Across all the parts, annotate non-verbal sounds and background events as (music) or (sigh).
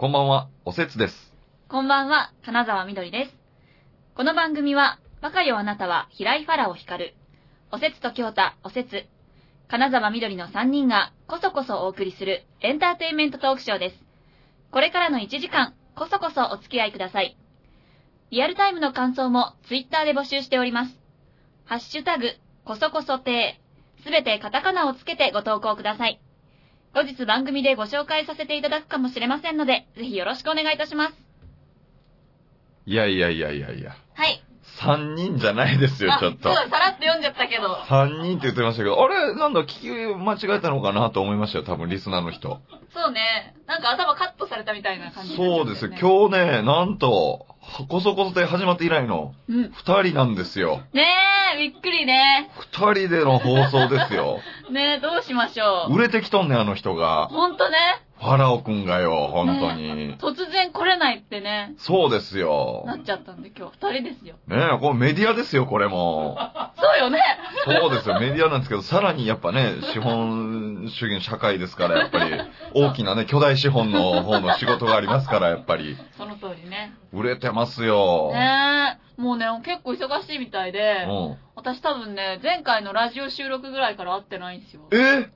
こんばんは、おせつです。こんばんは、金沢みどりです。この番組は、バカよあなたは平井ファラオ光る、おせつと京太、おせつ、金沢みどりの3人がこそこそお送りするエンターテインメントトークショーです。これからの1時間、こそこそお付き合いください。リアルタイムの感想もツイッターで募集しております。ハッシュタグ、こそこそ亭、すべてカタカナをつけてご投稿ください。後日番組でご紹介させていただくかもしれませんので、ぜひよろしくお願いいたします。いやいやいやいやいや。はい。3人じゃないですよ、ちょっとあ。そう、さらっと読んじゃったけど。3人って言ってましたけど、あれなんだ、聞き間違えたのかなと思いましたよ、多分リスナーの人。そうね。なんか頭カットされたみたいな感じになっちゃったそうですよ、今日ね、なんと、こそこそで始まって以来の日。うん。2人なんですよ。ねえ、びっくりね。2人での放送ですよ。(laughs) ねえ、どうしましょう。売れてきとんねん、あの人が。ほんとね。ファラオくんがよ、本当に。突然来れないってね、そうですよ。なっちゃったんで今日二人ですよ。ねえ、これメディアですよ、これも。そうよね。そうですよ、メディアなんですけど、さらにやっぱね、資本主義の社会ですから、やっぱり、大きなね、巨大資本の方の仕事がありますから、やっぱり、その通りね。売れてますよ。ねえ。もうね、結構忙しいみたいで、うん。私多分ね、前回のラジオ収録ぐらいから会ってないんですよ。え？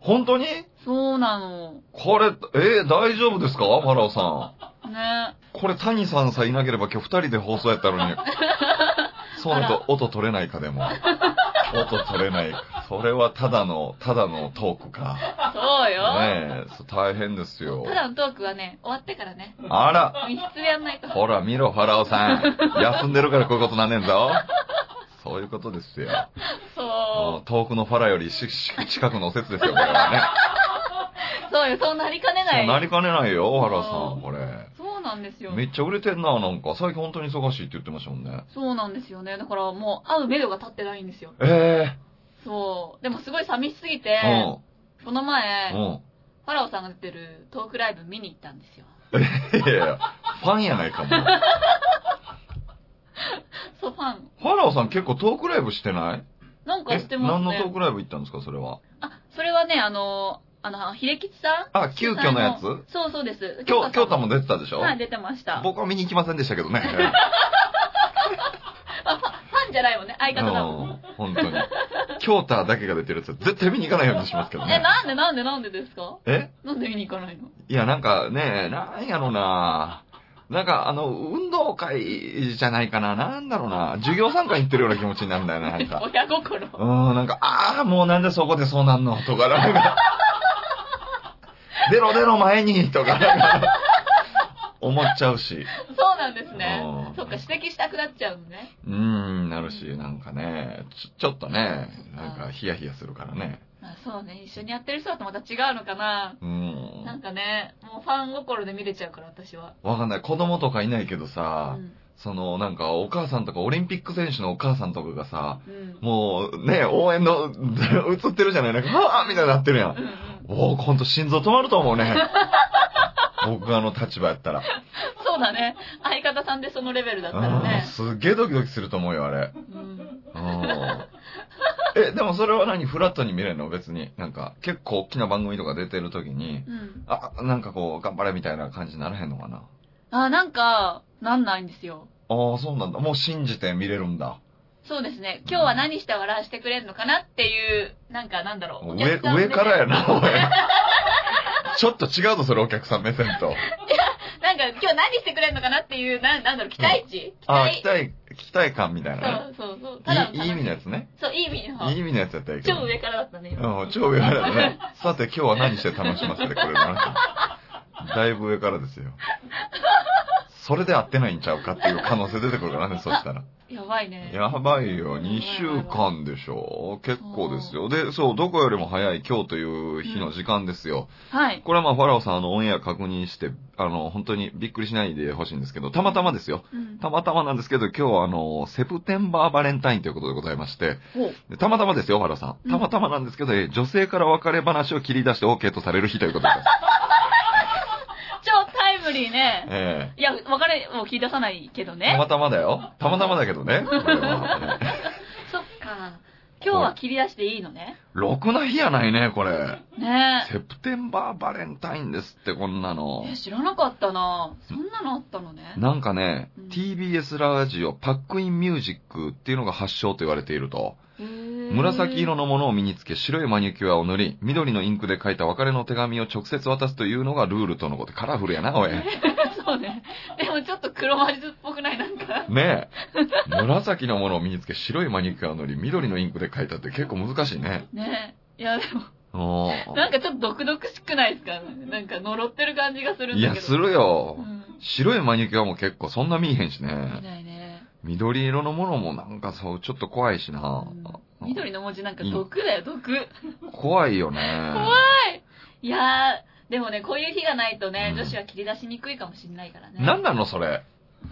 本当に？そうなの。これ、え大丈夫ですか？ファラオさん。ねこれ、谷さんさえいなければ今日二人で放送やったのに。(laughs) そうなると、音取れないかでも。音取れないか。それはただの、ただのトークか。そうよ。ねえ、大変ですよ。ただのトークはね、終わってからね、あら、密室でやんないと。ほら見ろ、ファラオさん。休んでるからこういうことなんねんぞ。そういうことですよ。そ遠くのファラよりしし近くのお説ですよ、これはね。う。(laughs) そうよ、そうなりかねない。そうなりかねないよ、ファラオさん、これ。そうなんですよ。めっちゃ売れてんな、なんか。最近本当に忙しいって言ってましたもんね。そうなんですよね。だからもう会う目処が立ってないんですよ。えそう。でもすごい寂しすぎえて、ー。この前、うん。うん。ファラオさんが出てるトークライブ見に行ったんですよ。いやいや、ファンやないかも。(laughs) そう、ファン。ファラオさん結構トークライブしてない？なんかえしてますね。何のトークライブ行ったんですか、それは？あ、それはね、あの、あの、秀吉さん？あ、急遽のやつ？そうそうです。京京太も出出てたでしょ？はい、出てました。僕は見に行きませんでしたけどね。(laughs) あファンじゃないもんね、相方だもん。うん本当に。京太だけが出てるやつは絶対見に行かないようにしますけどえ、ね。なんでなんでなんでですか？え？なんで見に行かないの？いや、なんかね、なんやろな。なんか、あの、運動会じゃないかな。なんだろうな。授業参観行ってるような気持ちになるんだよね、なんか。(laughs) 親心。うん、なんか、ああ、もうなんでそこでそうなんの？とか、なんか、(laughs) 出ろ出ろ前にとか、なんか思っちゃうし。そうなんですねうん。そっか、指摘したくなっちゃうのね。うーん、なるし、なんかね、ちょ、ちょっとね、なんかヒヤヒヤするからね。あそうね、一緒にやってる人だとまた違うのかな。うん。なんかね、もうファン心で見れちゃうから、私は。わかんない。子供とかいないけどさ、うん。その、なんか、お母さんとか、オリンピック選手のお母さんとかがさ、うん。もう、ね、応援の、(laughs) 映ってるじゃないなんか、はぁみたいになってるやん。うんうん。おおほんと心臓止まると思うね。(laughs) 僕があの立場やったら。そうだね。相方さんでそのレベルだったらうんね。すっげえドキドキすると思うよ、あれ。うん。うんえ、でもそれは何？フラットに見れるの？別に。なんか、結構大きな番組とか出てる時に、うん。あ、なんかこう、頑張れみたいな感じにならへんのかな？あ、なんか、なんないんですよ。ああ、そうなんだ。もう信じて見れるんだ。そうですね。今日は何して笑わしてくれるのかなっていう、なんかなんだろう。お上、上からやな、おい。ちょっと違うぞ、それお客さん目線と。(laughs) なんか今日何してくれるのかなっていう、なんなんだろう、期待値、ああ、期期待、期待感みたいなね。そうそうそう。ただのいい、いい意味のやつね。そう、いい意味の。いい意味のやつやったらいいけど。超上からだったね、今。うん、超上からだね。さて今日は何して楽しませてくれるの？(laughs) だいぶ上からですよ。それで合ってないんちゃうかっていう可能性出てくるからね、そしたら。(laughs) やばいね。やばいよ、2週間でしょ結構ですよ。で、そう、どこよりも早い今日という日の時間ですよ。はい。これはまあ、ファラオさん、あの、オンエア確認して、あの、本当にびっくりしないでほしいんですけど、たまたまですよ。うん。たまたまなんですけど、今日はあの、セプテンバーバレンタインということでございまして、たまたまですよ、原さん。たまたまなんですけど、えー女性から別れ話を切り出して OK とされる日ということです。(laughs) 超タイムリーね。えいや、別れを切り出さないけどえたまね。たまだよ。たまたまだけどね。これは (laughs) そっか。今日は切り出していいのね。えろくな日やないね、これ。ねセプテンバーバレンタインですって、こんなのえ。。え、知らなかったなそんなのあったのね。なんかね、うん TBS ラジオパックインミュージックっていうのが発祥と言われていると。紫色のものを身につけ白いマニキュアを塗り、緑のインクで書いた別れの手紙を直接渡すというのがルールとのこと。カラフルやな、おい。(laughs) そうね。でもちょっと黒魔術っぽくないなんか。ねえ。紫のものを身につけ白いマニキュアを塗り、緑のインクで書いたって結構難しいね。ねいや、でも、なんかちょっと毒々しくないですか？なんか呪ってる感じがするんいや、だけど。するよう。ん。白いマニキュアも結構そんな見えへんし見ね。ないね。緑色のものもなんかそう、ちょっと怖いしな。うん緑の文字なんか毒だよ、毒。怖いよね。怖いいやー、でもね、こういう日がないとね、うん女子は切り出しにくいかもしんないからね。なんなのそれ？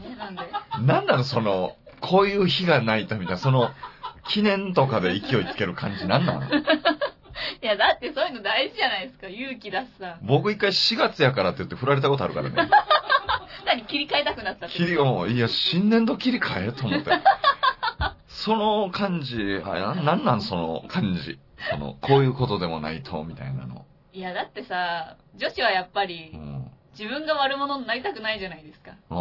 え、なんで？なんなのその、こういう日がないとみたいな、その、記念とかで勢いつける感じなんなの？(laughs) いや、だってそういうの大事じゃないですか。勇気出すさ。僕一回4月やからって言って振られたことあるからね。(laughs) 何切り替えたくなったって切りを、いや、新年度切り替えと思って。(laughs) その感じ、あななんなんその感じ？その、こういうことでもないと、みたいなの。いや、だってさ、女子はやっぱりう、ん。自分が悪者になりたくないじゃないですか。う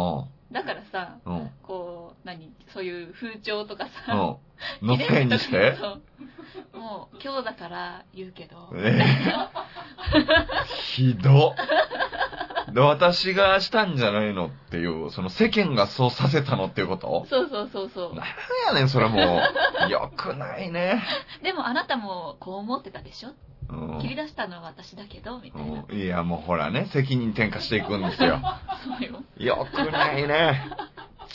ん。だからさ、うん。こう、何そういう風潮とかさ、うん。のせいにして？そうもう、今日だから言うけど、えひど。で、私がしたんじゃないのっていう、その世間がそうさせたのっていうこと？そうそうそうそう。なんやねん、それもう。よくないね。でもあなたもこう思ってたでしょ？うん切り出したのは私だけど、みたいな。うんいや、もうほらね、責任転嫁していくんですよ。(laughs) そうよ。よくないね。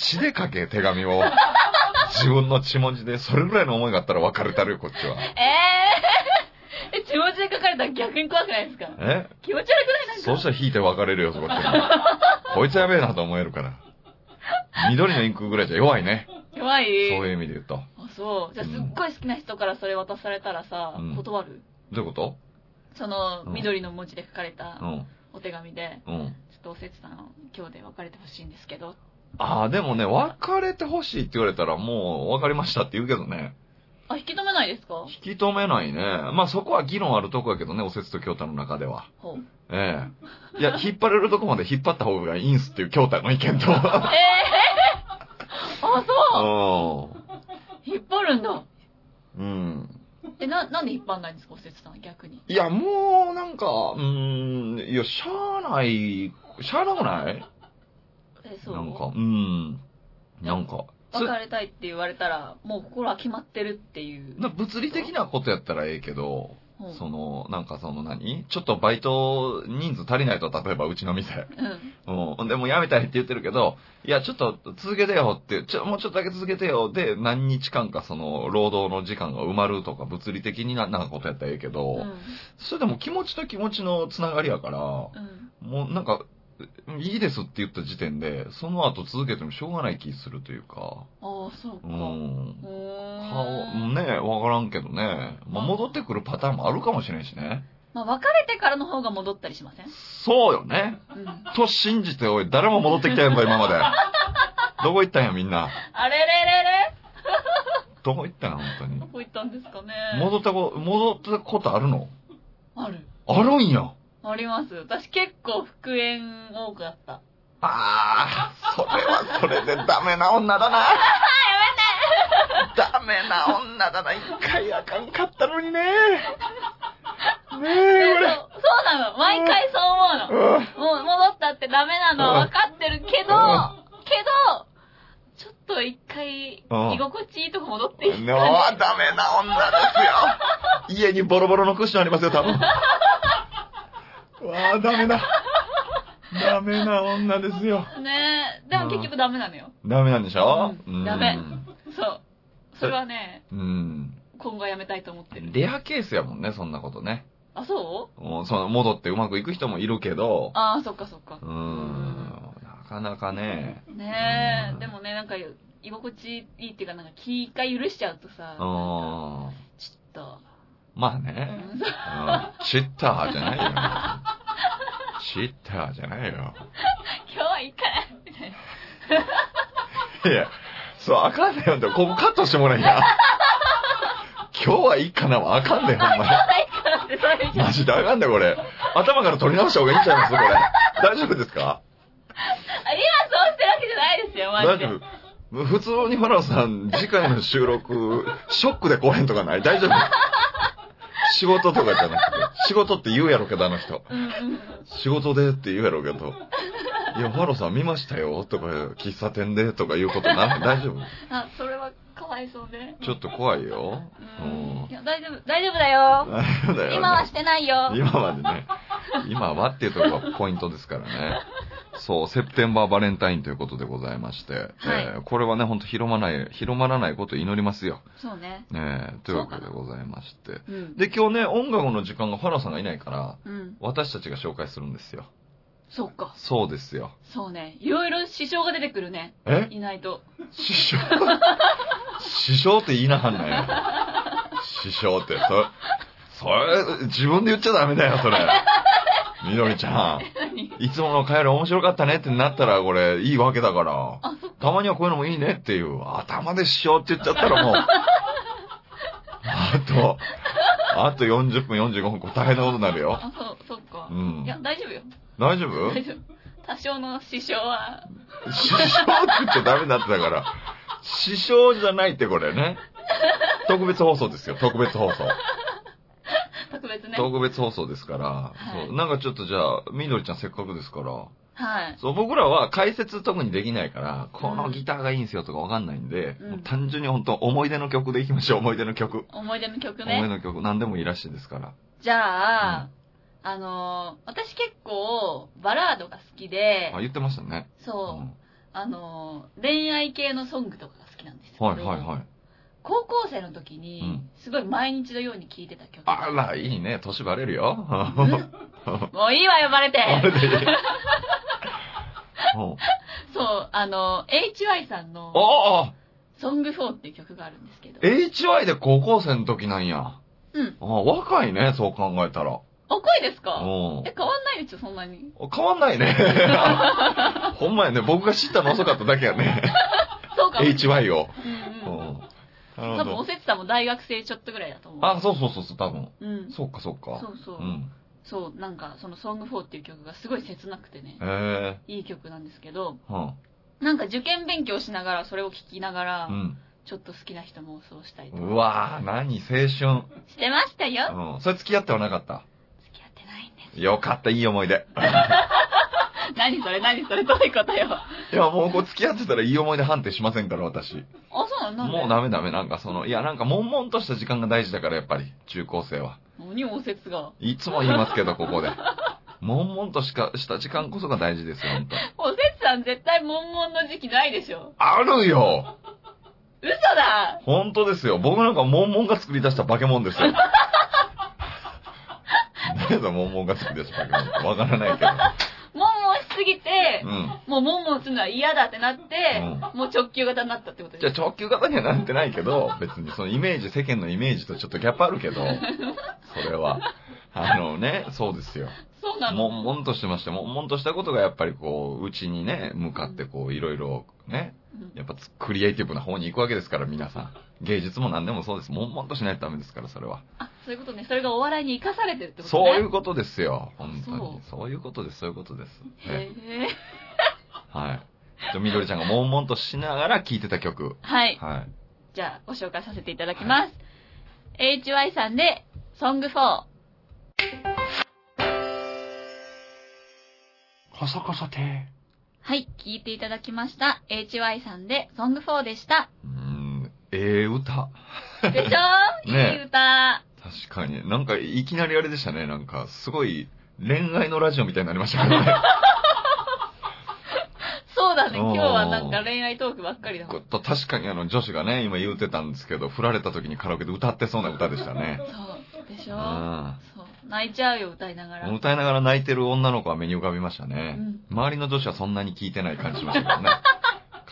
血で書け、手紙を。自分の血文字で、それぐらいの思いがあったら別れたるよ、こっちは。えー、え、血文字で書かれたら逆に怖くないですか？え？気持ち悪くない？なんか。そうしたら引いて別れるよ、そこって。(laughs) こいつやべえなと思えるから。緑のインクぐらいじゃ弱いね。弱い？そういう意味で言うと。あ、そう。じゃあすっごい好きな人からそれ渡されたらさ、うん断る？どういうこその、うん緑の文字で書かれた。お手紙で、うん。ちょっとおせつさん、今日で別れてほしいんですけど。ああ、でもね、別れてほしいって言われたらもう別れましたって言うけどね。あ、引き止めないですか？引き止めないね。まあそこは議論あるとこやけどね、おせつと京太の中では。ほう。ええいや、引っ張れるとこまで引っ張った方がいいんすっていう京太の意見と。えー、(laughs) あ、そう引っ張るんだ。うん。うん。え、な、なんで引っ張んないんですか？おせつさん、逆に。いや、もう、なんか、うーん、いや、しゃあない、しゃあなくない？え、そう？なんか、うん。なんか、つ別れたいって言われたら、もう心は決まってるっていう。な物理的なことやったらええけど、うんその、なんかその何？ちょっとバイト人数足りないと、例えばうちの店。うん。うん。でも辞めたいって言ってるけど、いや、ちょっと続けてよって、ちょ、もうちょっとだけ続けてよ。で、何日間かその、労働の時間が埋まるとか、物理的にな、なんかことやったらええけど、うん。それでも気持ちと気持ちのつながりやから、うん。もうなんか、いいですって言った時点で、その後続けてもしょうがない気するというか、ああ、そうか。う。うん顔。ね、わからんけどね。まあ、戻ってくるパターンもあるかもしれんしね。まあ、別れてからの方が戻ったりしません？そうよね。うん。と信じて、おい、誰も戻ってきたやんか、今まで。(laughs) どこ行ったんや、みんな。あれれれれ？どこ行ったんや、本当にど。こ行ったんですかね戻ったこ、戻ったことあるの？ある。あるんや。あります。私結構復縁多くあった。ああ、それはそれでダメな女だな。(laughs) ダメな女だな。一回あかんかったのにね。(laughs) ねそうえ、俺。そうなの。毎回そう思うの。うんもう戻ったってダメなのは分かってるけど、けど、ちょっと一回、うん居心地いいとこ戻っていいのは (laughs) ダメな女ですよ。家にボロボロのクッションありますよ、多分。わあ、ダメだ。ダメな女ですよ。ねえ。でも結局ダメなのよ。ダメなんでしょ？うんダメそう。それはね、うん。今後はやめたいと思ってる。レアケースやもんね、そんなことね。あ、そう？もうその戻ってうまくいく人もいるけど、ああ、そっかそっかう。ん、なかなかね。ねえ、うんでもね、なんか、居心地いいっていうか、なんか気一回許しちゃうとさ。ちょっと、まあうね。んうんチッターじゃないよ。チッターじゃないよ。今日はいいかな、みたいな。いや、そう、あかんねよ。ここカットしてもらえんや。今日はいいかなはあかんで、ほんまに。マジであかんで、これ。頭から取り直した方がいいんちゃいますこれ。大丈夫ですか？あ今そうしてるわけじゃないですよ、マジで。大丈夫普通にファラオさん、次回の収録、ショックで来へんとかない？大丈夫？仕事とかじゃなくて。仕事って言うやろうけど、あの人。仕事でって言うやろうけど。いや、ファローさん見ましたよとか、喫茶店でとかいうことな、(laughs) 大丈夫？あ、それはかわいそうね。ちょっと怖いよ。ううんん。いや、大丈夫、大丈夫だよ。大丈夫だよね今はしてないよ。今までね。今はっていうところがポイントですからね。そう、セプテンバーバレンタインということでございまして、えーこれはね、ほんと広まらない、広まらないことを祈りますよ。そうね。ねえというわけでございまして。うん。で、今日ね、音楽の時間がファラさんがいないから、うん。私たちが紹介するんですよ。そっか。そうですよ。そうね。いろいろ支障が出てくるね。え？いないと。師匠？(laughs) 師匠って言いなはんね師匠って、そ、それ、自分で言っちゃダメだよ、それ。みどりちゃん。何 (laughs) いつもの会より面白かったねってなったら、これ、いいわけだから。たまにはこういうのもいいねっていう、頭で師匠って言っちゃったらもう、(laughs) あと、あと40分45分、大変なことになるよ。あ、そう、そっかう。んい。や、大丈夫よ。大丈夫？大丈夫。多少の支障は、師匠って言っちゃダメだってだから。師匠じゃないってこれね。特別放送ですよ、特別放送。(laughs) 特別ね。特別放送ですから、はいそうなんかちょっとじゃあ、みどりちゃんせっかくですから、はい。そう僕らは解説特にできないから、このギターがいいんですよとかわかんないんで、うん単純に本当思い出の曲でいきましょう、思い出の曲。思い出の曲思い出ね。の曲、何でもいいらしいですから。じゃあ、あのー、私結構、バラードが好きであ、、言ってましたね。そうう、んあのー、恋愛系のソングとかが好きなんですよ。はいはいはい。高校生の時うにん、すごい毎日のように聴いてた曲。あら、いいね。年バレるよ。(laughs) もういいわ、呼ばれて。(laughs) そう、あの、HY さんの、ああソング4っていう曲があるんですけど。!HY で高校生の時なんや。うん。あ若いね、そう考えたら。赤いですか？うんえ、変わんないですよ、そんなに。変わんないね。(laughs) ほんまやね。僕が知ったの遅かっただけやね。そうかも。HY を。うん。多分。おせつさんも大学生ちょっとぐらいだと思う。あ、そうそうそうそう、多分。うん。そうかそうか。そうそう。うん。そう、なんか、そのソング4っていう曲がすごい切なくてね、へえ。いい曲なんですけど、うん。なんか受験勉強しながら、それを聴きながら、うん。ちょっと好きな人もそうしたりとかうわぁ、何、青春。してましたよ。うん。それ付き合ってはなかった？付き合ってないんです。よかった、いい思い出。(laughs) 何それ何それどういうことよ。あ、いや、もうこう付き合ってたらいい思い出判定しませんから、私。そうなのもうダメダメ、なんかその、いや、なんか悶々とした時間が大事だから、やっぱり、中高生は。何おせつが。いつも言いますけど、ここで。悶々としかした時間こそが大事ですよ、本当おせつさん絶対悶々の時期ないでしょ。あるよ嘘だ本当ですよ。僕なんか悶々が作り出した化け物ですよ。何だ、悶々が作り出した化け物わからないけど。悶々しすぎてう、ん。もう悶々するのは嫌だってなって、うもう直球型になったってことじゃあです。直球型にはなってないけど、別にそのイメージ、世間のイメージとちょっとギャップあるけど、それは。あのね、そうですよ。そうなの？悶々としてまして、悶々としたことがやっぱりこう、うちにね、向かってこう、いろいろね、うんやっぱつクリエイティブな方に行くわけですから、皆さん。芸術も何でもそうです。悶々としないとダメですから、それは。あ、そういうことね。それがお笑いに生かされてるってことそうね。いうことですよ。本当に。そそういうことです、そういうことです。へねえ。はい。じゃあ、みどりちゃんが悶々としながら聴いてた曲。はい。はい。じゃあ、ご紹介させていただきます。HY さんで、ソング4。こそこそて。はい、聴いていただきました。HY さんで、ソング4でした。うーん、ええ歌。でしょ？(laughs) ねいい歌。確かに。なんか、いきなりあれでしたね。なんか、すごい、恋愛のラジオみたいになりましたね。(laughs) そうだね、今日はなんか恋愛トークばっかりだもん。と確かにあの、女子がね、今言うてたんですけど、振られた時にカラオケで歌ってそうな歌でしたね。そう、でしょ？うん。そう、泣いちゃうよ、歌いながら。歌いながら泣いてる女の子は目に浮かびましたね。うん周りの女子はそんなに聞いてない感じしましたけどね。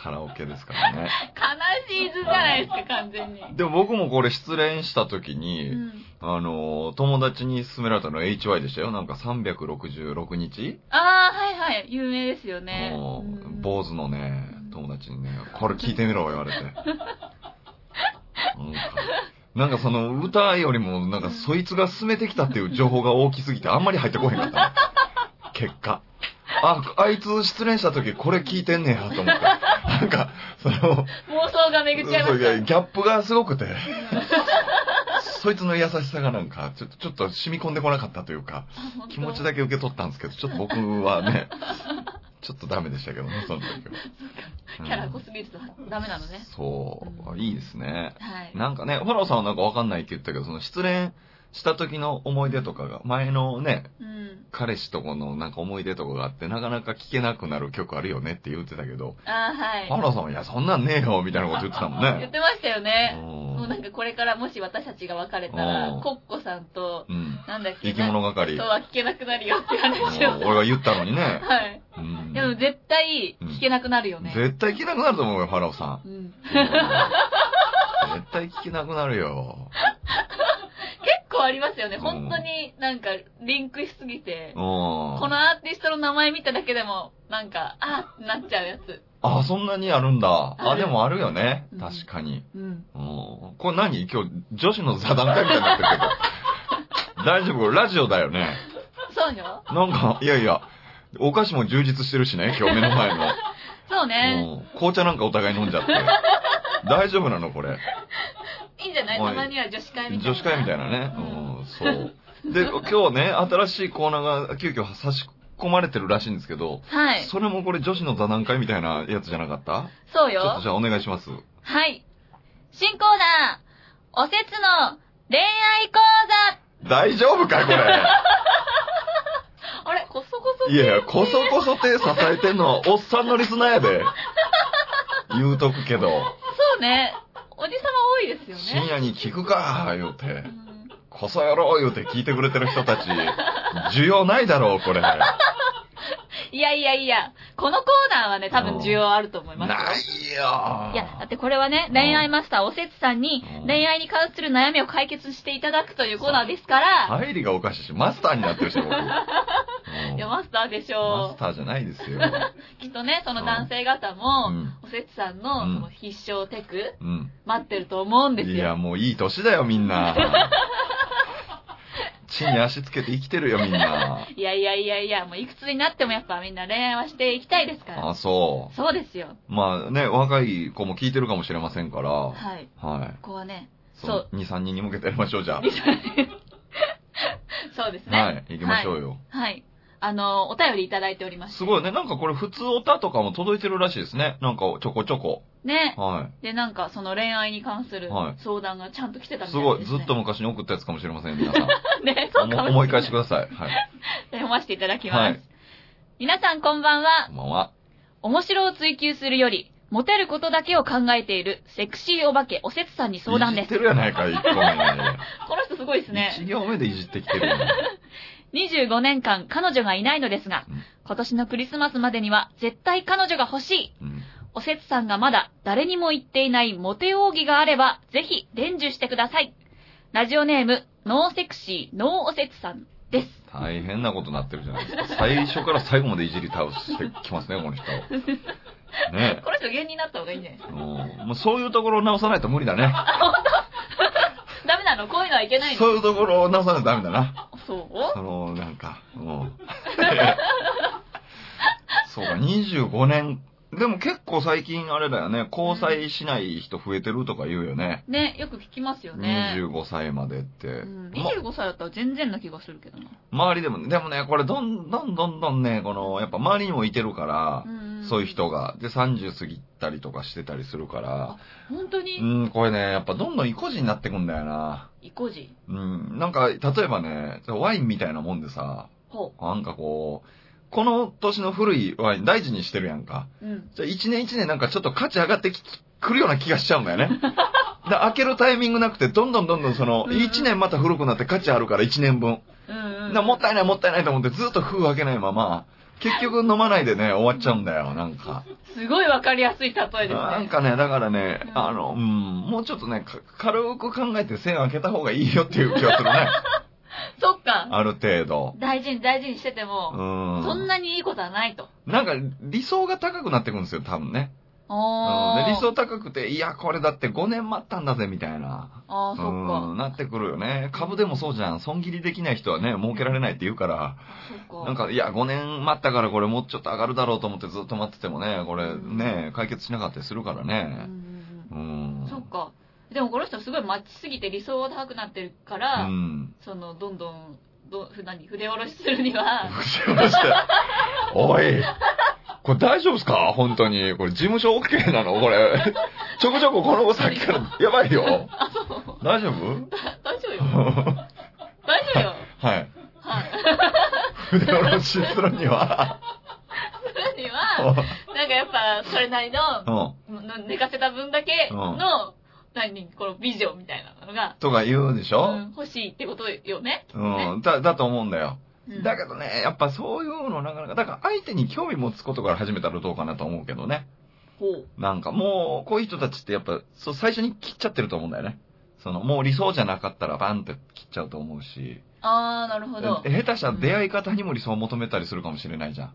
カラオケですからね。(laughs) 悲しい図じゃないですか、完全に。でも僕もこれ失恋した時に、うん。あの、友達に勧められたのは HY でしたよ。なんか366日、ああ、はいはい、有名ですよね。もう坊主のね、友達にね、これ聞いてみろ、言われて。(laughs) なんかその歌よりも、なんかそいつが進めてきたっていう情報が大きすぎて、あんまり入ってこへんかったね。(laughs) 結果。あ、あいつ失恋した時これ聞いてんねやと思って。なんか、その、妄想が巡っちゃいました。ギャップがすごくて。そいつの優しさがなんか、ちょっと、ちょっと染み込んでこなかったというか、気持ちだけ受け取ったんですけど、ちょっと僕はね、ちょっとダメでしたけどね、その時は。うんキャラ濃すぎるとダメなのね。そう、いいですね。はい。なんかね、フォローさんはなんかわかんないって言ったけど、その失恋した時の思い出とかが、前のね、うん。彼氏とこのなんか思い出とかがあって、なかなか聴けなくなる曲あるよねって言ってたけど、あーはい。フォローさんは、いや、そんなんねえよ、みたいなこと言ってたもんね。(laughs) 言ってましたよね。うんもうなんかこれからもし私たちが別れたらうん、コッコさんと、うん。なんだっけ、生き物係。とは聞けなくなるよって話を。俺が言ったのにね。はい。うんでも絶対聞けなくなるよね。絶対聞けなくなると思うよ、ファラオさん。うん。うん絶対聞けなくなるよ。結構ありますよね。うん本当になんかリンクしすぎてうん。、このアーティストの名前見ただけでも、なんか、あーってなっちゃうやつ。あ、そんなにあるんだ。あ、でもあるよねうん。確かに。うん。うん。これ何？今日、女子の座談会みたいになってるけど。(laughs) 大丈夫？ラジオだよね。そうよ。なんか、いやいや、お菓子も充実してるしね、今日目の前の。(laughs) そうね。うん紅茶なんかお互い飲んじゃって。(laughs) 大丈夫なのこれ？いいんじゃない？はいたまには女子会みたいな。女子会みたいなね。ううんん、そう。で、今日ね、新しいコーナーが急遽差し込まれてるらしいんですけど、はい。それもこれ女子の座談会みたいなやつじゃなかった？そうよちょっとじ。ゃあお願いします。はい。新コーナー、おせつの恋愛講大丈夫かいこれ？座。(laughs) あれ、こそこそいやいや、こそこそ手支えてんのはおっさんのリスナーやで。(laughs) 言うとくけど、そうね。おじさま多いですよね。深夜に聞くか、言うてう。んこそやろう言うて聞いてくれてる人たち、需要ないだろう、これ。な (laughs) いいやいやいや、このコーナーはね、多分需要あると思いますよ。よ。いや、だってこれはね、恋愛マスターおせつさんにうん恋愛に関する悩みを解決していただくというコーナーですから、入りがおかしいし、マスターになってるし、(laughs) いや、マスターでしマょスターじゃないですよ。う。(laughs) きっとね、その男性方うも、ん。おせつさんのうんその必勝テク、うん。待ってると思うんですいや、よ。もういい年だよ、みんな。地に足つけて生きてるよ、みんな。(laughs) いやいやいやいや、もういくつになってもやっぱみんな恋愛はしていきたいですから。あ、そそうですよ。う。まあね、若い子も聞いてるかもしれませんから。ははい。い。ここはね、そそうう。2、3人に向けてやりましょう、じゃ (laughs) そうですあ。ね。はい。行きましょうよ。はい。あの、お便りいただいておりまして。すごいね。なんかこれ普通歌とかも届いてるらしいですね。なんかちょこちょこ。ね。はで、なんか、その恋愛に関するはい相談がちゃんと来てたい。みたいです、ね。すごい。ずっと昔に送ったやつかもしれません、皆さん。(laughs) ね、そうかもしれない。思い返してください。はい。(laughs) 読ませていただきます。はい皆さんこんばんはこ。んばんは。面白を追求するより、モテることだけを考えているセクシーお化けおせつさんに相談ですいじって。るやないか、1個目ね。(laughs) この人すごいですね。1行目でいじってきてるよね。25年間彼女がいないのですがうん、今年のクリスマスまでには絶対彼女が欲しい。うん。おせつさんがまだ誰にも言っていないモテ奥義があれば、ぜひ伝授してください。ラジオネーム、ノーセクシー、ノーおせつさんです。大変なことになってるじゃないですか。最初から最後までいじり倒してきますね、この人。ね (laughs) この人芸人になった方がいいね。え。もうもうそういうところを直さないと無理だね。(laughs) ダメなの？こういうのはいけないの？そういうところを直さないとダメだな。そう？その、なんか、うん。(laughs) そうか、25年。でも結構最近あれだよね、交際しない人増えてるとか言うよね。ね、よく聞きますよね。25歳までって。うん、ま25歳だったら全然な気がするけどな。周りでも、でもね、これどんどんどんどんね、この、やっぱ周りにもいてるから、んそういう人。が。で、30過ぎたりとかしてたりするから、本当に、うん、これね、やっぱどんどん意固地になってくんだよな。意固地。うん、なんか、例えばね、ワインみたいなもんでさ、ほなんかこう、この年の古いワイン大事にしてるやんか。う。うん。じゃあ一年一年なんかちょっと価値上がってきくるような気がしちゃうんだよね。(laughs) で開けるタイミングなくて、どんどんどんどんその、一年また古くなって価値あるから一年分。うんうん。もったいないもったいないと思ってずっと封開けないまま、結局飲まないでね、終わっちゃうんだよ、なんか。すごいわかりやすい例えですね。なんかね、だからね、うんあの、うん、もうちょっとね、か軽く考えて線開けた方がいいよっていう気がするね。(laughs) (laughs) そっか。ある程度。大事に大事にしててうも、ん。そんなにいいことはないと。なんか理想が高くなってくるんですよ、多分ね。うんで理想高くて、いや、これだって5年待ったんだぜ、みたいな。ああ、そっうん、か。なってくるよね。株でもそうじゃん。損切りできない人はね、儲けられないって言うから、そっか。なんか、いや、5年待ったからこれもうちょっと上がるだろうと思ってずっと待っててもね、これうんね、解決しなかったりするからうんね。うんううんん。そっか。でもこの人すごい待ちすぎて理想が高くなってるから、うん。その、どんどん、どふ何筆下ろしするには。おい。これ大丈夫ですか？本当に。これ事務所 OK なの？これ。ちょこちょここの子さっきからやばいよ。あ、そう。大丈夫？大丈夫よ。大丈夫よ。(laughs) はい。はい。筆下ろしするには。(laughs) するには、なんかやっぱ、それなりの、寝かせた分だけうんの、何、このビジョンみたいなのが、とか言うでしょ？うん、欲しいってことよね。うん。だ、だと思うんだよ。うんだけどね、やっぱそういうのなかなか、だから相手に興味持つことから始めたらどうかなと思うけどね。ほう。なんかもう、こういう人たちってやっぱ、そう、最初に切っちゃってると思うんだよね。その、もう理想じゃなかったらバンって切っちゃうと思うし。あー、なるほど。下手したら出会い方にも理想を求めたりするかもしれないじゃん。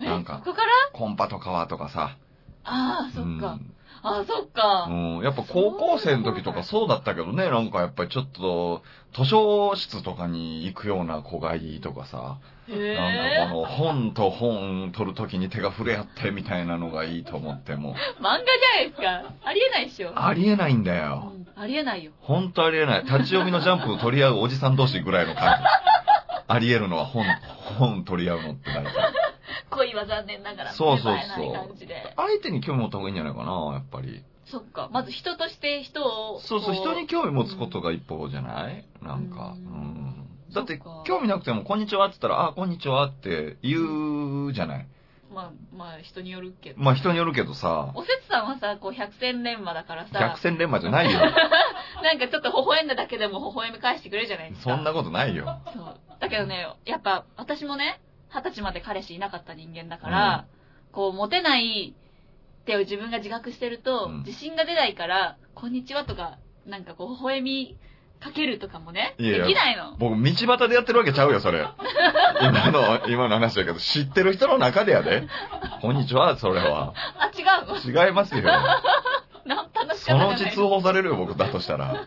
えなんかここから？コンパとかはとかさ。あー、そっか。うんあー、そっか。うん。やっぱ高校生の時とかそうだったけどね、なんかやっぱりちょっと、図書室とかに行くような子がいいとかさ。へなんかこー。の本と本取る時に手が触れ合ってみたいなのがいいと思っても、漫画じゃないですか。ありえないっしょ。ありえないんだよ。うんありえないよ。ほんとありえない。立ち読みのジャンプを取り合うおじさん同士ぐらいの感じ。(laughs) ありえるのは本、本取り合うのって大体。恋は残念ながら、そうそうそう。相手に興味持った方がいいんじゃないかな、やっぱり。そっか。まず人として人を。そうそう、こ人に興味持つことが一歩じゃない？なんか。ううんん。だって興味なくても、こんにちはって言ったら、あ、こんにちはって言うじゃない？まあ、まあ、人によるけど。まあ人によるけどさ、おせつさんはさ、こう、百戦錬磨だからさ百、戦錬磨じゃないよ。(laughs) なんかちょっと微笑んだだけでも微笑み返してくれるじゃないですか。そんなことないよ。そう。だけどね、やっぱ、私もね、二十歳まで彼氏いなかった人間だから、こう、モテないって自分が自覚してると、うん自信が出ないから、こんにちはとか、なんかこう、微笑みかけるとかもね、いやいやできないの。僕、道端でやってるわけちゃうよ、それ。(laughs) 今の、今の話だけど、知ってる人の中でやで。こんにちは、それは。あ、違うの？違いますよ。(laughs) なん楽しかったそのうち通報されるよ、僕だとしたら。(laughs)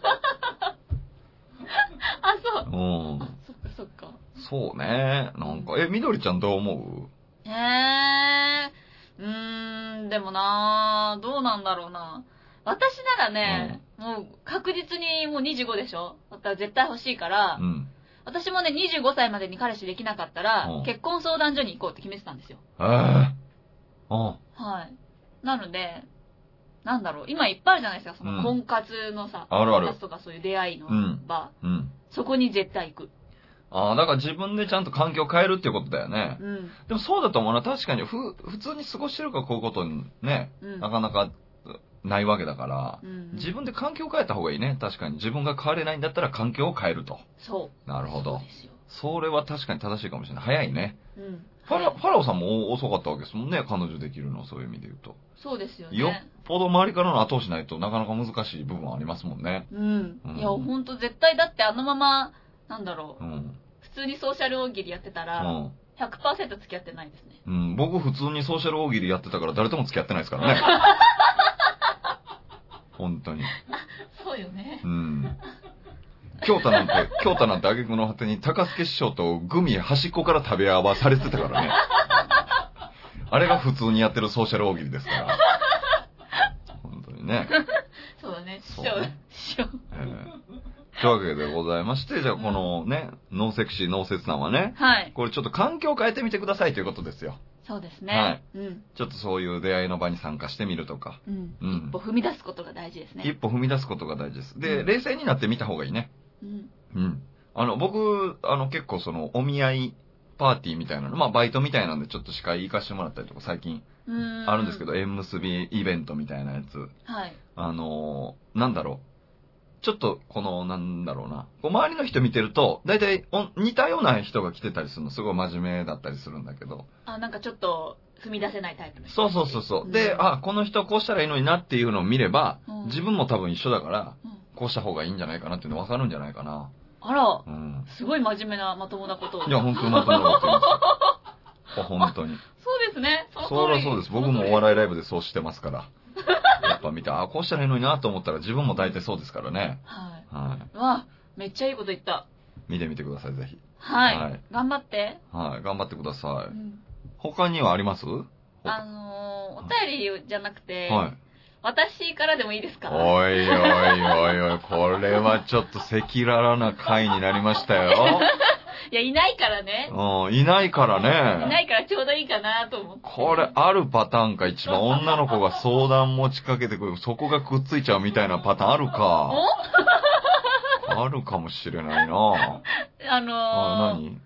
あ、そう。うん。そっかそっか。そうね。なんか、え、みどりちゃんどう思へえー。うーん、でもなーどうなんだろうな。私ならね、もう確実にもう25でしょ？だったら絶対欲しいから、ううん。私もね、25歳までに彼氏できなかったら、うん結婚相談所に行こうって決めてたんですよ。ええうん。はい。なので、なんだろう、今いっぱいあるじゃないですか、そうんの婚活のさ、あるある婚活とかそういう出会いのうん場、うん。そこに絶対行く。ああ、だから自分でちゃんと環境を変えるっていうことだよね。うん。でもそうだと思うな。確かに、ふ、普通に過ごしてるからこういうことにね、うん。なかなかないわけだから、うん、自分で環境を変えた方がいいね。確かに。自分が変われないんだったら環境を変えると。そう。なるほどそう。ですよ。それは確かに正しいかもしれない。早いね。うん。ファラ、ファラオさんも遅かったわけですもんね。彼女できるの、そういう意味で言うと。そうですよよっね。ぽど周りからの後押しないとなかなか難しい部分はありますもんね。うん。うんいや、ほんと絶対だってあのまま、なんだろう、うん。普通にソーシャル大喜利やってたうら、ん。100%付き合ってないですね。うん。僕普通にソーシャル大喜利やってたから誰とも付き合ってないですからね。(laughs) 本当に。そうよねう。ん。京太なんて、京太なんて挙句の果てに高助師匠とグミ端っこから食べ合わされてたからね。あれが普通にやってるソーシャル大喜利ですから。本当にね。(laughs) そうだね。師匠師匠。えーというわけでございまして、じゃあこのね、ノーセクシー、ノーセツさんはね、はい。これちょっと環境を変えてみてくださいということですよ。そうですね。はいうん。ちょっとそういう出会いの場に参加してみるとか、うん。うん一歩踏み出すことが大事ですね。一歩踏み出すことが大事です。で、うん冷静になってみた方がいいね。うん。うん。あの、僕、あの、結構その、お見合いパーティーみたいなの、まあ、バイトみたいなんでちょっと司会行かしてもらったりとか最近。あるんですけど、縁結びイベントみたいなやつ。はい。あのーなんだろう。ちょっと、この、なんだろうな。こう周りの人見てると、大体お似たような人が来てたりするの、すごい真面目だったりするんだけど。あ、なんかちょっと踏み出せないタイプの人そうそうそうそう。で、うんあ、この人こうしたらいいのになっていうのを見れば、うん自分も多分一緒だから、うんこうした方がいいんじゃないかなっていうの分かるんじゃないかな。あら、うん。すごい真面目なまともなことを。いや、本当にまともなこと言うんですよ。(laughs) 本当に。そうですね。そうです。僕もお笑いライブでそうしてますから。やっぱ見て、あ、こうしたらいいのになと思ったら自分も大体そうですからね。はい。はうわ、めっちゃいいこと言った。い。見てみてください、ぜひ。はい。はい頑張って。はい。頑張ってください。うん他にはあります？はあのー、お便りじゃなくて、い。私からでもいいですか？おいおいおいおい、これはちょっと赤裸々な回になりましたよ。(laughs) いや、いないからね。うん、いないからいなね。いからちょうどいいかなと思って。これ、あるパターンか、一番 (laughs) 女の子が相談持ちかけてくる、そこがくっついちゃうみたいなパターンあるか。(laughs) あるかもしれないなあのー、あ、何？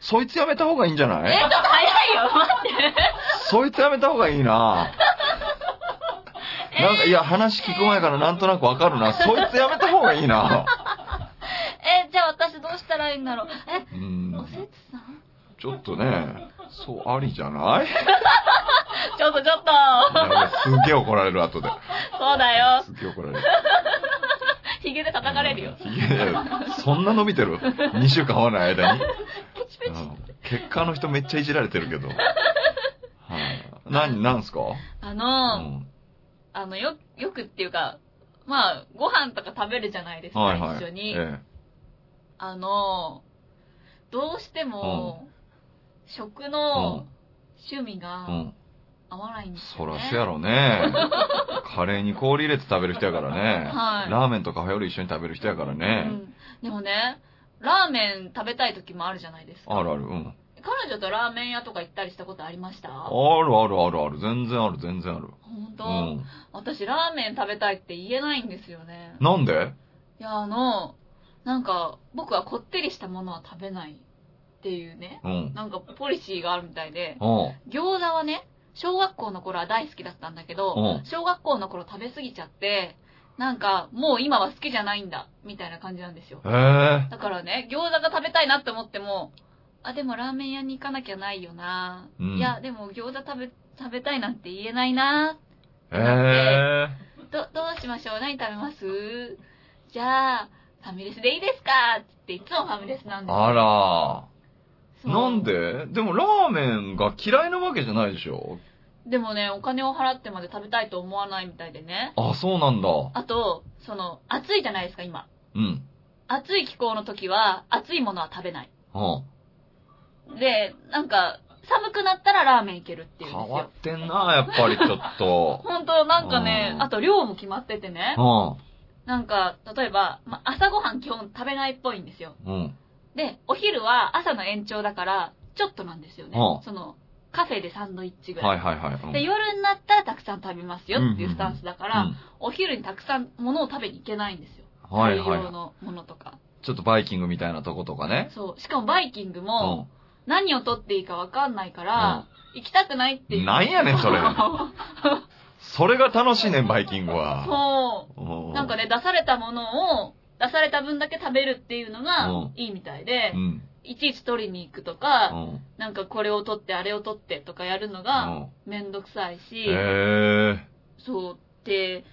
そいつやめた方がいいんじゃえ、ない？ちょっと早いよ、(laughs) 待って。そいつやめた方がいいななんか、いや、話聞く前からなんとなくわかるな。そいつやめた方がいいなえ、じゃあ私どうしたらいいんだろう。え、うんおせつさん？ちょっとね、そう、ありじゃない？い (laughs) ちょっとちょっと。やすっげえ怒られる、後で。そうだよ。すっげえ怒られる。ヒゲで叩かれるよ。いやいやそんな伸びてる ?2 週間会わない間に？ペチペチ。うん結果の人めっちゃいじられてるけど。はい。何、なんすか？あうの、ん。あの、よ、よくっていうか、まあ、ご飯とか食べるじゃないですか、はいはい。一緒に。えあの、どうしても、食の趣味え。がうん。合わないんですそよ、ね。らそやろね。(laughs) カレーに氷入れて食べる人やからね。はいラーメンとカフェオレ一緒に食べる人やからね。うん。でもね、ラーメン食べたい時もあるじゃないですか。あるある。うん。彼女とラーメン屋とか行ったりしたことありました？あるあるあるある。全然ある、全然ある。本当、うん。私ラーメン食べたいって言えないんですよね。なんで？いや、あの、なんか、僕はこってりしたものは食べないっていうね、うん。なんかポリシーがあるみたいで、うん。餃子はね、小学校の頃は大好きだったんだけど、うん。小学校の頃食べ過ぎちゃって、なんか、もう今は好きじゃないんだ、みたいな感じなんですよ。だからね、餃子が食べたいなって思っても、あ、でもラーメン屋に行かなきゃないよな、うん。いや、でも餃子食べ、食べたいなんて言えないなへえ。ど、どうしましょう？何食べます？じゃあ、ファミレスでいいですか？っていつもファミレスなんですよあら。そうなんで？でもラーメンが嫌いなわけじゃないでしょでもね、お金を払ってまで食べたいと思わないみたいでね。あ、そうなんだ。あと、その、暑いじゃないですか、今。うん。暑い気候の時は、暑いものは食べない。うん。で、なんか、寒くなったらラーメンいけるっていうんですよ。変わってんな、やっぱりちょっと。(laughs) 本当なんかねう、んあと量も決まっててね。うなんか、例えば、ま、朝ごはん基本食べないっぽいんですよ。ん。うん。で、お昼は朝の延長だから、ちょっとなんですよねう。んその、カフェでサンドイッチぐらい。はいはいはい。うんで、夜になったらたくさん食べますよっていうスタンスだから、うんお昼にたくさん物を食べに行けないんですよ。はいはい。のものとか。ちょっとバイキングみたいなとことかね。そう。しかもバイキングうも、ん。何を取っていいかわかんないから、行きたくないっていう。なんやねんそれ (laughs) それが楽しいねん、バイキングは。そうう。なんかね、出されたものを、出された分だけ食べるっていうのがうんいいみたいで、うん。いちいち取りに行くとうか、ん。なんかこれを取ってあれを取ってとかやるのうがんめんどくさいし、へえ。そうって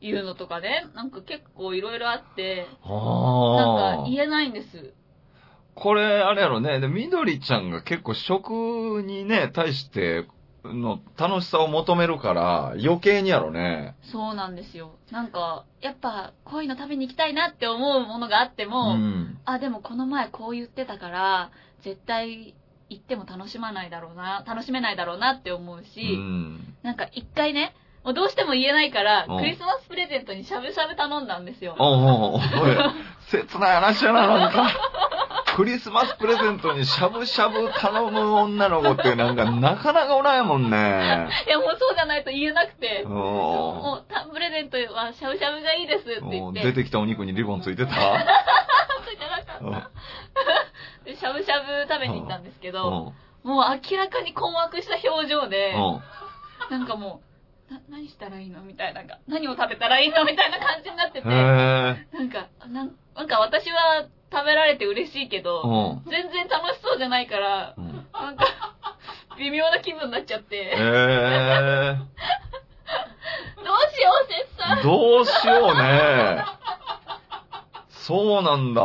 いうのとかね、なんか結構いろいろあって、なんはあ。か言えないんです。これ、あれやろね。で、みどりちゃんが結構食にね、対しての楽しさを求めるから、余計にやろね。そうなんですよ。なんか、やっぱこういうの食べに行きたいなって思うものがあってうも、ん。あ、でもこの前こう言ってたから、絶対行っても楽しまないだろうな、楽しめないだろうなって思うし、うん。なんか一回ね、もうどうしても言えないから、うん。クリスマスプレゼントにしゃぶしゃぶ頼んだんですよ。おうおうおう (laughs) 切ない話やな、なんか。クリスマスプレゼントにしゃぶしゃぶ頼む女の子ってなんかなかなかおらんやもんね。いやもうそうじゃないと言えなくて、おもうたプレゼントはしゃぶしゃぶがいいですって言って、出てきたお肉にリボンついてた？ついてなかった。でしゃぶしゃぶ食べに行ったんですけうど、ん。もう明らかに困惑した表情で、うん。なんかもう、な、何したらいいの？みたいな、何を食べたらいいの？みたいな感じになってて。なんか、なんなんか私は食べられて嬉しいけど、うん。全然楽しそうじゃないから、うんなんか、微妙な気分になっちゃって、へえ。(laughs) どうしよう、節さん。どうしようね。そうなんだ。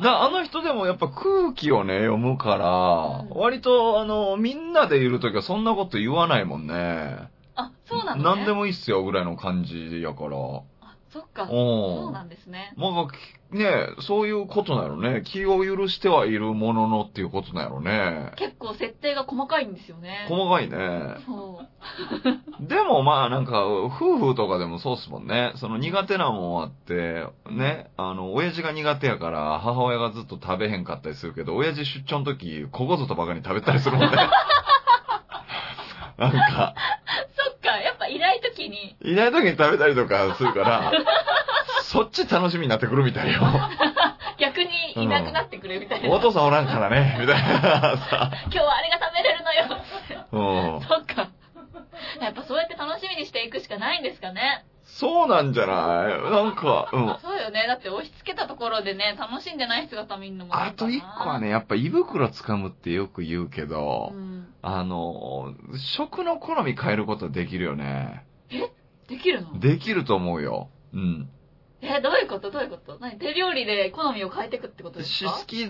だあの人でもやっぱ空気をね、読むから、うん割と、あの、みんなでいるときはそんなこと言わないもんね。あ、そうなのね。何でもいいっすよ、ぐらいの感じやから。あ、そっか。うんそうなんですね。まあ、きねそういうことなのね。気を許してはいるもののっていうことなのね。結構設定が細かいんですよね。細かいね。そう。でもまあなんか、夫婦とかでもそうっすもんね。その苦手なもんあって、ね、あの、親父が苦手やから母親がずっと食べへんかったりするけど、親父出張の時、ここぞとばかりに食べたりするもんね。(laughs) なんか、ない時に、いない時に食べたりとかするから、(laughs) そっち楽しみになってくるみたいよ。(laughs) 逆にいなくなってくれみたいな。お父さんおらんからね、(laughs) みたいなさ。今日はあれが食べれるのよ。うん。そっか。やっぱそうやって楽しみにしていくしかないんですかね。そうなんじゃない？なんか、うん。そうよね。だって押し付けたところでね、楽しんでない姿見るのもあと一個はね、、やっぱ胃袋掴むってよく言うけど、うん。あの、食の好み変えることできるよね。できるの？できると思うよ。うん。え、どういうこと？どういうこと？何？手料理で好みを変えていくってことですし、か好き、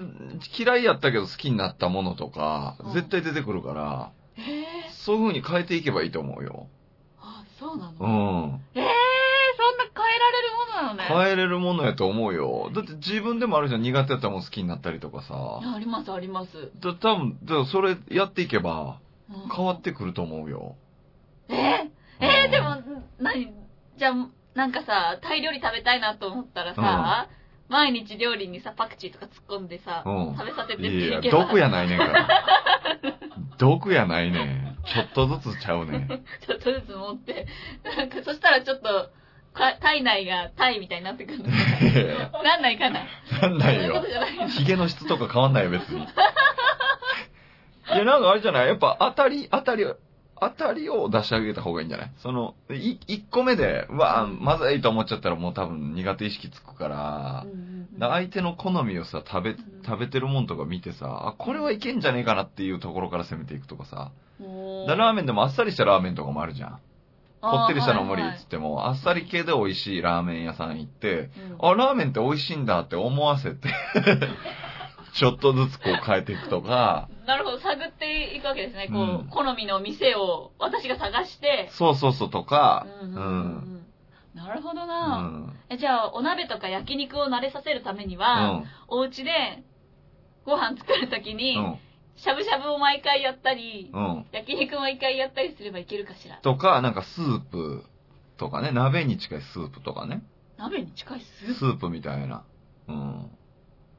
嫌いやったけど好きになったものとかうん、絶対出てくるから、えー、そういう風に変えていけばいいと思うよ。あ、そうなの、うん。えー、ね。変えれるものやと思うよ。だって自分でもあるじゃん。苦手やったもん好きになったりとかさ。ありますあります。だ多分、だそれやっていけばうん変わってくると思うよ。え？ー、えー、でも、何？じゃあ、なんかさ、タイ料理食べたいなと思ったらさ、毎日料理にさ、パクチーとか突っ込んでさ、うん食べさせてっていや毒やないねんから。(laughs) 毒やないねん。ちょっとずつちゃうねん。(laughs) ちょっとずつ持って、なんか、そしたらちょっと、か体内がタイみたいになってくるのかな。(laughs) なんないかな。なんないよそういうこと。じゃないの。髭の質とか変わんないよ、別に。(laughs) いや、なんかあれじゃない？やっぱ当たり、当たり、当たりを出してあげた方がいいんじゃない？その、い、一個目で、うわまずいと思っちゃったらもう多分苦手意識つくから相手の好みをさ、食べ、食べてるもんとか見てさ、あ、これはいけんじゃねえかなっていうところから攻めていくとかさ。ラーメンでもあっさりしたラーメンとかもあるじゃん。こってりしたの無理っつっても、あっさり系で美味しいラーメン屋さん行って、あ、ラーメンって美味しいんだって思わせて、(laughs) ちょっとずつこう変えていくとか、なるほど、探っていくわけですね。こう、うん好みの店を私が探して。そうそうそうとか、うんうんうんうん。うんなるほどうな、ん。えじゃあ、お鍋とか焼肉を慣れさせるためにうは、ん。お家でご飯作るときに、うん。しゃぶしゃぶを毎回やったり、うん。焼肉も毎回やったりすればいけるかしら。とか、なんかスープとかね、鍋に近いスープとかね。鍋に近いスープ？スープみたいな。うん。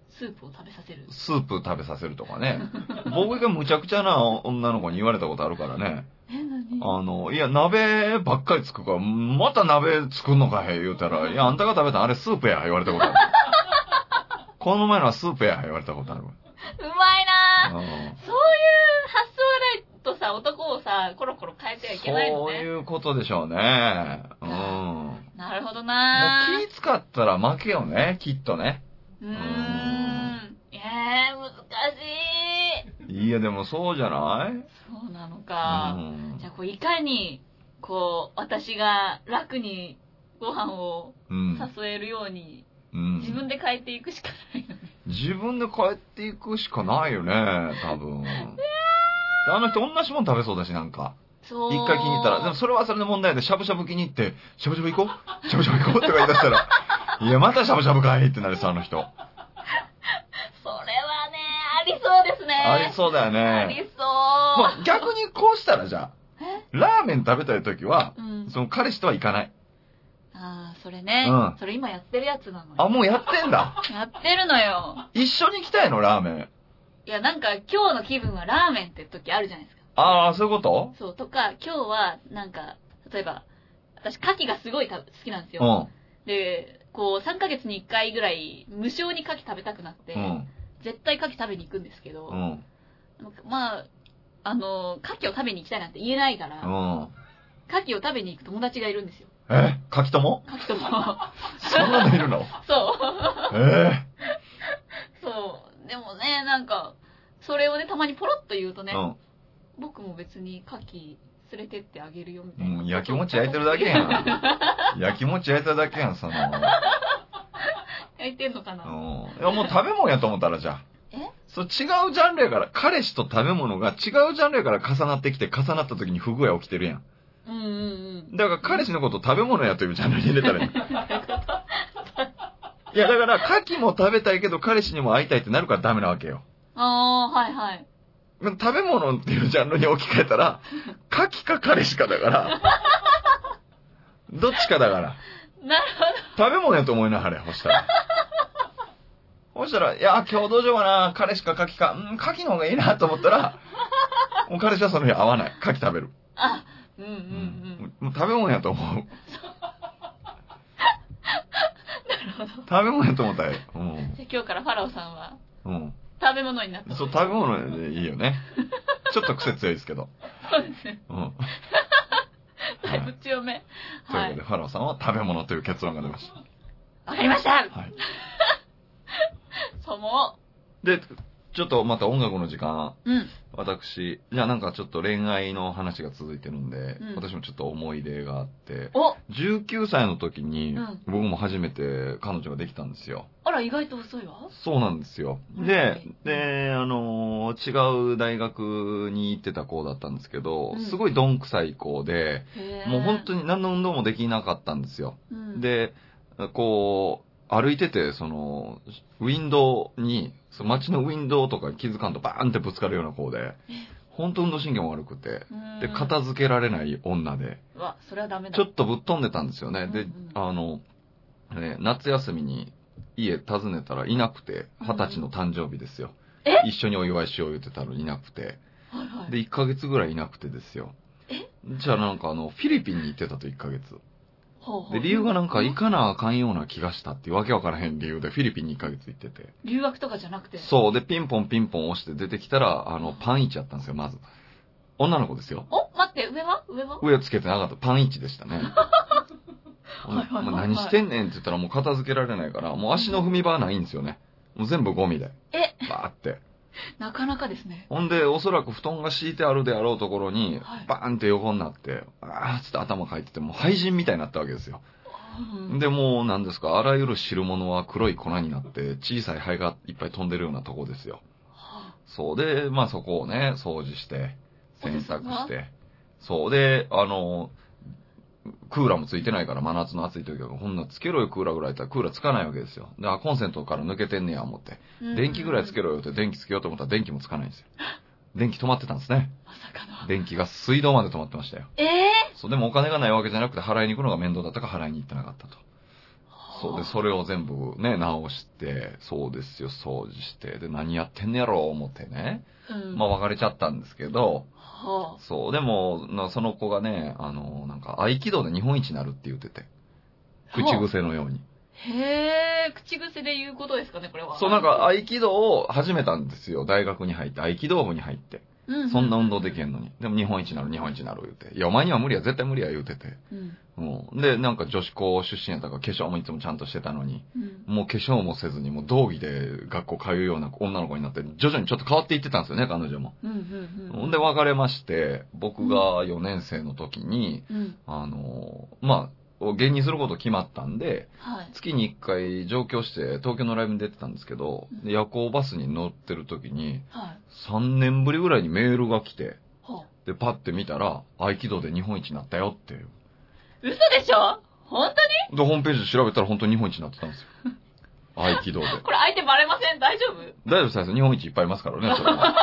スープを食べさせる。スープ食べさせるとかね。(laughs) 僕がむちゃくちゃな女の子に言われたことあるからね。え、何？あの、いや、鍋ばっかりつくから、また鍋作んのかへ言うたら、いや、あんたが食べたんあれスープや、言われたことある。(laughs) この前のはスープや、言われたことある。うまいそういう発想がないとさ、男をさ、コロコロ変えてはいけないのね。そういうことでしょうね。うん。もうなるほどなぁ。気使ったら負けよね、きっとね。うーん。えー、難しい。いや、でもそうじゃない？そうなのうか。んじゃあ、こう、いかに、こう、私が楽にご飯をうん。誘えるように、うん自分で変えていくしかないのね。自分で変えていくしかないよね、多分。あの人同じもん食べそうだし、なんか。そう。一回気に入ったら。でもそれはそれで問題で、しゃぶしゃぶ気に入って、しゃぶしゃぶ行こう？しゃぶしゃぶ行こうとか言い出したら、(laughs) いや、またしゃぶしゃぶかいってなるさ、あの人。それはね、ありそうですね。ありそうだよあね。りそまあ逆にこうしたらじゃあ、え？ラーメン食べたい時は、うん。その彼氏とは行かない。ああ、それね、うんそれ今やってるやつなのよ。あ、もうやってんだ。やってるのよ。一緒に行きたいの、ラーメン。いや、なんか今日の気分はラーメンって時あるじゃないですか。ああ、そういうこと？そう、とか、今日は、なんか、例えば、私、牡蠣がすごいた好きなんですよ。うん。で、こう、3ヶ月に1回ぐらい、無償に牡蠣食べたくなって、うん。絶対牡蠣食べに行くんですけど、うん。まあ、あの、牡蠣を食べに行きたいなんて言えないから、うん。牡蠣を食べに行く友達がいるんですよ。え柿とも牡蠣とも。そんなのいるの？そう。え？そう。でもね、なんか、それをね、たまにポロッと言うとね。僕も別に牡蠣連れてってあげるよみたういな。ん、焼きもち焼いてるだけやん。(laughs) 焼きもち焼いてるだけやん、その。え焼いてんのかうん。な。いや、もう食べ物やと思ったら、じゃあ。え？そう、違うジャンルやから、彼氏と食べ物が違うジャンルやから重なってきて、重なった時に不具合起きてるやん。うんうんうん。だから彼氏のことを食べ物やというジャンルに入れたらいい。(laughs) いや、だから、牡蠣も食べたいけど、彼氏にも会いたいってなるからダメなわけよ。ああ、はいはい。食べ物っていうジャンルに置き換えたら、牡蠣か彼氏かだから、(laughs) どっちかだから。なる食べ物やと思いなはれ、ほしたら。ほしたら、いや、今日どうしようかな、彼氏か牡蠣か、うん、牡蠣の方がいいなと思ったら、もう彼氏はその日会わない。牡蠣食べる。ほうんうんうん。もう食べ物やと思う。なるほど。食べ物やと思ったらええ。うん。じゃあ今日からファラオさんはうん。食べ物になった。そう、食べ物でいいよね。(laughs) ちょっと癖強いですけど。そうですね。うん。(laughs) だいぶ強め。はいということで、。ファラオさんは食べ物という結論が出ましわかりましたた。はい。(laughs) そうもで、ちょっとまた音楽の時間、う。うん。私、じゃあなんかちょっと恋愛の話が続いてるんで、うん私もちょっと思い出があって、お19歳の時にうん僕も初めて彼女ができたんですよ。あら、意外と遅いわ。そうなんですよ。で、で、あのー違う大学に行ってた子だったんですけど、うんすごいどんくさい子で、もう本当に何の運動もできなかったんですよ。うん、で、こう、歩いてて、その、ウィンドウに、その街のウィンドウとかに気づかんとバーンってぶつかるような子で、本当運動神経も悪くて、うんで、片付けられない女で、うわ、それはダメだ。ちょっとぶっ飛んでたんですよね。であの、ね夏休みに家訪ねたらいなくて、うん二十歳の誕生日ですよ。え？一緒にお祝いしよう言ってたのにいなくて。はいはい。で、1ヶ月ぐらいいなくてですよ。え？じゃあなんかあの、フィリピンに行ってたと1ヶ月。で、理由がなんか行かなあかんような気がしたっていうわけわからへん理由でフィリピンに1ヶ月行ってて。留学とかじゃなくて？そう。で、ピンポンピンポン押して出てきたら、あの、パンイチやったんですよ、まず。女の子ですよ。お待って、上は？上は？上つけてなかった。パンイチでしたね。(laughs) はいはいはいはいもう何してんねんって言ったらもう片付けられないから、もう足の踏み場はないんですよね。もう全部ゴミで。え、バーって。(laughs) なかなかですね。ほんで、おそらく布団が敷いてあるであろうところにはい、バーンって横になって、あーっつって頭かいてて、もう廃人みたいになったわけですよ。うんで、もう何ですか、あらゆる汁物は黒い粉になって、小さい灰がいっぱい飛んでるようなとこですよ。はそうで、まあそこをね、掃除して、洗濯して。そうで、あの、クーラーもついてないから真夏の暑い時は、こんなつけろよクーラーぐらいやったらクーラーつかないわけですよ。で、あ、コンセントから抜けてんねや思って。あ電気ぐらいつける。ろよって電気つけようと思ったら電気もつかないんですよ。(laughs) 電気止まってたんですね。まさかの。電気が水道まで止まってましたよ。ええそう、でもお金がないわけじゃなくて払いに行くのが面倒だったから払いに行ってなかったと。ーそうで、それを全部ね、直して、そうですよ、掃除して、で、何やってんねやろ、思ってね。うん。まあ別れちゃったんですけど、はそう、でも、なその子がね、あの、なんか、合気道で日本一になるって言ってて。あ口癖のように。へえ、口癖で言うことですかね、これは。そう、なんか、合気道を始めたんですよ。大学に入って、合気道部に入って。うそんな運動できへんのに。でも日本一になる、日本一になる言うて。いや、お前には無理や、絶対無理や言うてて。うん。うん。で、なんか女子校出身やったから化粧もいつもちゃんとしてたのに、うん。もう化粧もせずに、もう道着で学校通うような女の子になって、徐々にちょっと変わっていってたんですよね、彼女も。うん。うん。うん。ほんで別れまして、僕が4年生の時に、うん。あの、まあ、芸人すること決まったんで、はい。月に1回上京して東京のライブに出てたんですけど、で夜行バスに乗ってる時に、はい。3年ぶりぐらいにメールが来て、ほで、パッて見たら、合気道で日本一になったよっていう。う。嘘でしょ？本当に？で、ホームページ調べたら本当に日本一になってたんですよ。(laughs) 合気道で。これ相手バレません？大丈夫？大丈夫です、日本一いっぱいいますからね、それは。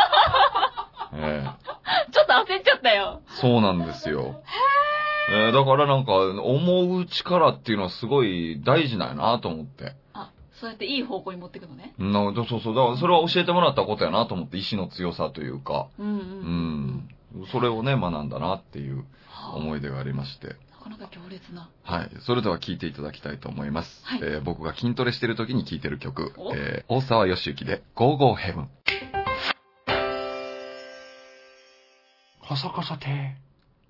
(laughs) ええちょっと焦っちゃったよ。そうなんですよ。(laughs) えーだからなんか、思う力っていうのはすごい大事なんやなと思って。あ、そうやっていい方向に持っていくのね。なそうそう。だからそれは教えてもらったことやなと思って、意志の強さというか、うんうん。ううん。ん。それをね、学んだなっていうはあ思い出がありまして。なかなか強烈な。はい。それでは聴いていただきたいと思います。はいえー僕が筋トレしてる時に聴いてる曲お、えー大沢よしゆきで Go Go Heaven。カサカサて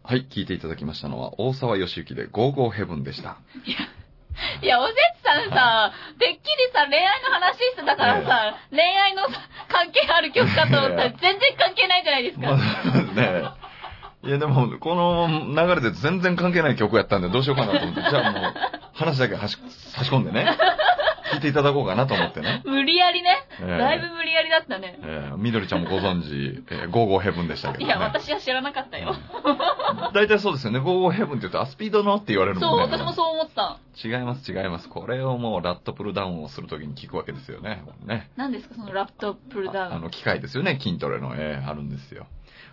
はい、聴いていただきましたのは、大沢よしゆきで Go Go Heaven でした。いや、おせつさんさ、てっきりさ、恋愛の話してたからさ、恋愛のさ関係ある曲かと思ったらいや全然関係ないじゃないですまか。あねいやでも、この流れで全然関係ない曲やったんでどうしようかなと思って、じゃあもう、話だけはし差し込んでね。聞いていただこうかなと思ってね。(laughs) 無理やりね。えだいぶ無理やりだったね。えー、みどりちゃんもご存知、えー、ゴーゴーヘブンでしたけどね。いや、私は知らなかったよ。大体そうですよね。ゴーゴーヘブンって言うと、あ、スピードのって言われるそう、もんね。私もそう思った。違います、違います。これをもうラットプルダウンをするときに聞くわけですよね。ね何ですか、そのラットプルダウン。ああの、機械ですよね。筋トレの、えーあるんですよ。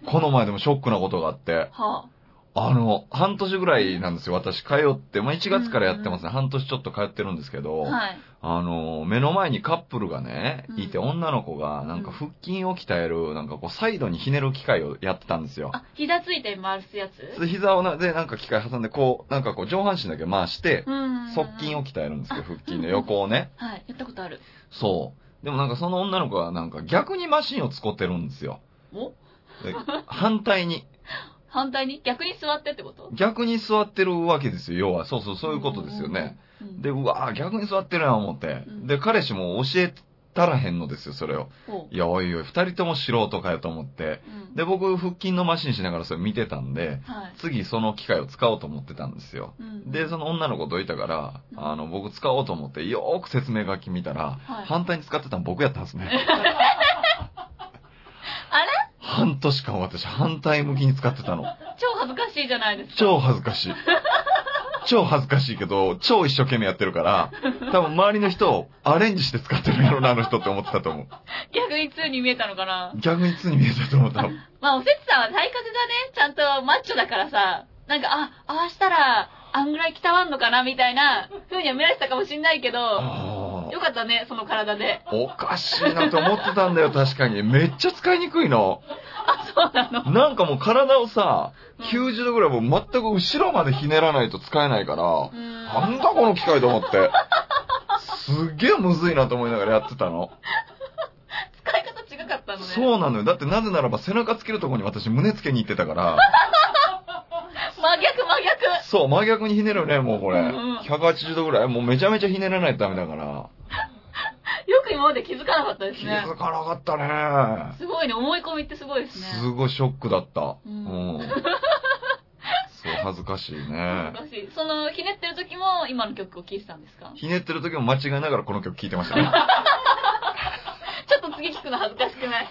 この前でもショックなことがあって、はあの、半年ぐらいなんですよ。私通って、まあ、1月からやってますね。半年ちょっと通ってるんですけあ、ど、はい。あの、目の前にカップルがね、うんいて、女の子が、なんか腹筋を鍛える、なんかこう、サイドにひねる機械をやってたんですよ。あ、膝ついて回すやつ？で膝をな、で、なんか機械挟んで、こう、なんかこう、上半身だけ回して、うん。側筋を鍛えるんですけど、あ腹筋の横をね。はい、やったことある。そう。でもなんかその女の子はなんか逆にマシンを使ってるんですよ。お？で反対に。(laughs) 反対に逆に座ってってこと？逆に座ってるわけですよ、要は。そうそう、そういうことですよね。。うん、で、うわぁ、逆に座ってるな思ってう。んで、彼氏も教えたらへんのですよ、それを。ほいや、おいおい、二人とも素人かよと思って。う。うん、で、僕、腹筋のマシンしながらそれ見てたんで、はい。次その機械を使おうと思ってたんですよ。うんで、その女の子どいたから、うんあの、僕使おうと思って、よーく説明書き見たら、はい反対に使ってたの僕やったんですね。(laughs) 半年間私反対向きに使ってたの。超恥ずかしいじゃないですか。超恥ずかしい。(laughs) 超恥ずかしいけど、超一生懸命やってるから、多分周りの人をアレンジして使ってるんやろな、あの人って思ってたと思う。逆に2に見えたのかな逆に通に見えたと思ったの。(laughs) まあ、おせつさんは体格がね、ちゃんとマッチョだからさ、なんか、あ、ああしたら、あんぐらい鍛わんのかなみたいな風には見られてたかもしんないけど、あよかったね、その体で。ーおかしいなって思ってたんだよ、確かに。めっちゃ使いにくいの。あ、そうなの。なんかもう体をさ、うん90度ぐらいもう全く後ろまでひねらないと使えないから、んなんだこの機械と思って。すっげえむずいなと思いながらやってたの。(laughs) 使い方違かったのね。そうなのよ。だってなぜならば背中つけるとこに私胸つけに行ってたから、真逆真逆。そう、真逆にひねるね、もうこれ。うんうん180度ぐらい。もうめちゃめちゃひねらないとダメだから。(laughs) よく今まで気づかなかったです気ね。づかなかったね。すごいね、思い込みってすごいですね。すごいショックだった。ううんん。(laughs) そう、恥ずかしいね。難しい。その、ひねってる時も今の曲を聴いてたんですか？ひねってる時も間違いながらこの曲聴いてましたね。(laughs) ちょっと次聴くの恥ずかしくない？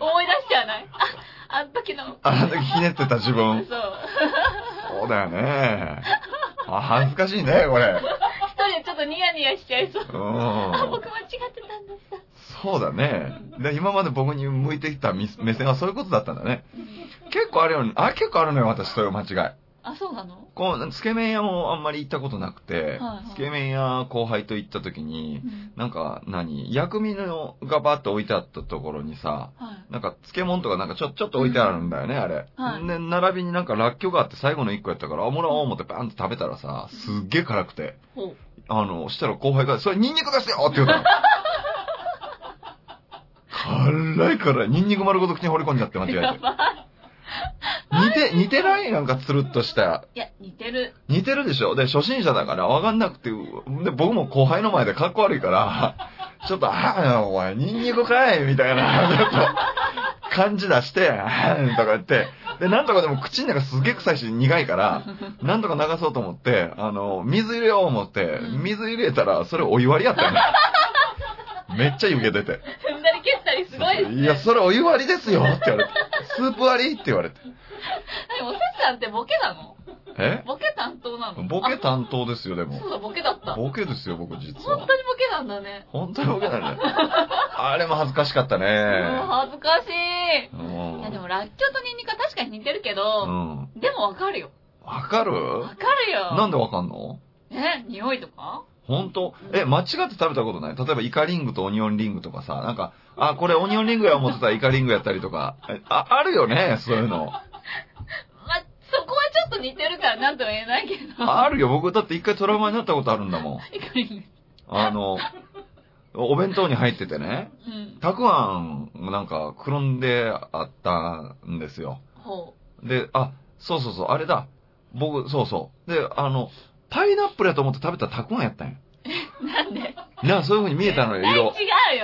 思い出しちゃわない？あ、あの時の。あの時ひねってた自分。(laughs) そう。そうだよね。あ、恥ずかしいね、これ。一人でちょっとニヤニヤしちゃいそう。あ、うん。僕間違ってたんです。そうだね。で今まで僕に向いてきた目目線はそういうことだったんだね。結構あるよね。あ、結構あるのよ、私、そういう間違い。あ、そうなの？こう、つけ麺屋もあんまり行ったことなくて、はいはいつけ麺屋後輩と行った時にう、ん。なんか何、薬味のがバッと置いてあったところにさ、はい。なんか漬物とかなんかちょ、ちょっと置いてあるんだよね、あれ。はいで、並びになんからっきょうがあって最後の一個やったから、あ、もらおう思ってバンと食べたらさ、すっげえ辛くて。ほう。あの、したら後輩が、それニンニクですよって言うたの。(laughs) 辛い辛い。ニンニク丸ごと口に放り込んじゃって間違えて。似て、似てない？なんかつるっとした。いや、似てる。似てるでしょ？で、初心者だから分かんなくて、で、僕も後輩の前でかっこ悪いから、(laughs) ちょっと、ああ、お前、ニンニクかいみたいな、ちょっと、感じ出して、ああ、とか言って、で、なんとかでも口の中すげえ臭いし苦いから、なんとか流そうと思って、あの、水入れよう思って、うん水入れたら、それお湯割りやったよね。めっちゃ湯気出て。踏んだり蹴ったりすごいですね。いや、それお湯割りですよって言われて。スープ割りって言われて。何おせつさんってボケなの？え？ボケ担当なの？ボケ担当ですよ、でもあ。そうだ、ボケだった。本ボケですよ、僕実当には。ボケなんだね。本当にボケなんだよ。(laughs) あれも恥ずかしかったうんね。恥ずかしい。うん。いやでも、らっきょうとニンニクは確かに似てるけうど、ん。でもわかるよ。わかる？わかるよ。なんでわかんの？え匂いとか？本当？え、間違って食べたことない？例えばイカリングとオニオンリングとかさ、なんか、あ、これオニオンリングや思ってたらイカリングやったりとか。えあ、あるよね、そういうの。まあ、そこはちょっと似てるからなんとも言えないけど。あるよ、僕だって一回トラウマになったことあるんだもん。いかにあの、お弁当に入っててね、うん。たくあん、なんか、くるんであったんですよ。ほで、あ、そうそうそう、あれだ。僕、そうそう。で、あの、パイナップルやと思って食べたらたくあんやったんや。う。(laughs) なんで？な、そういう風に見えたのよ、違う色。よ。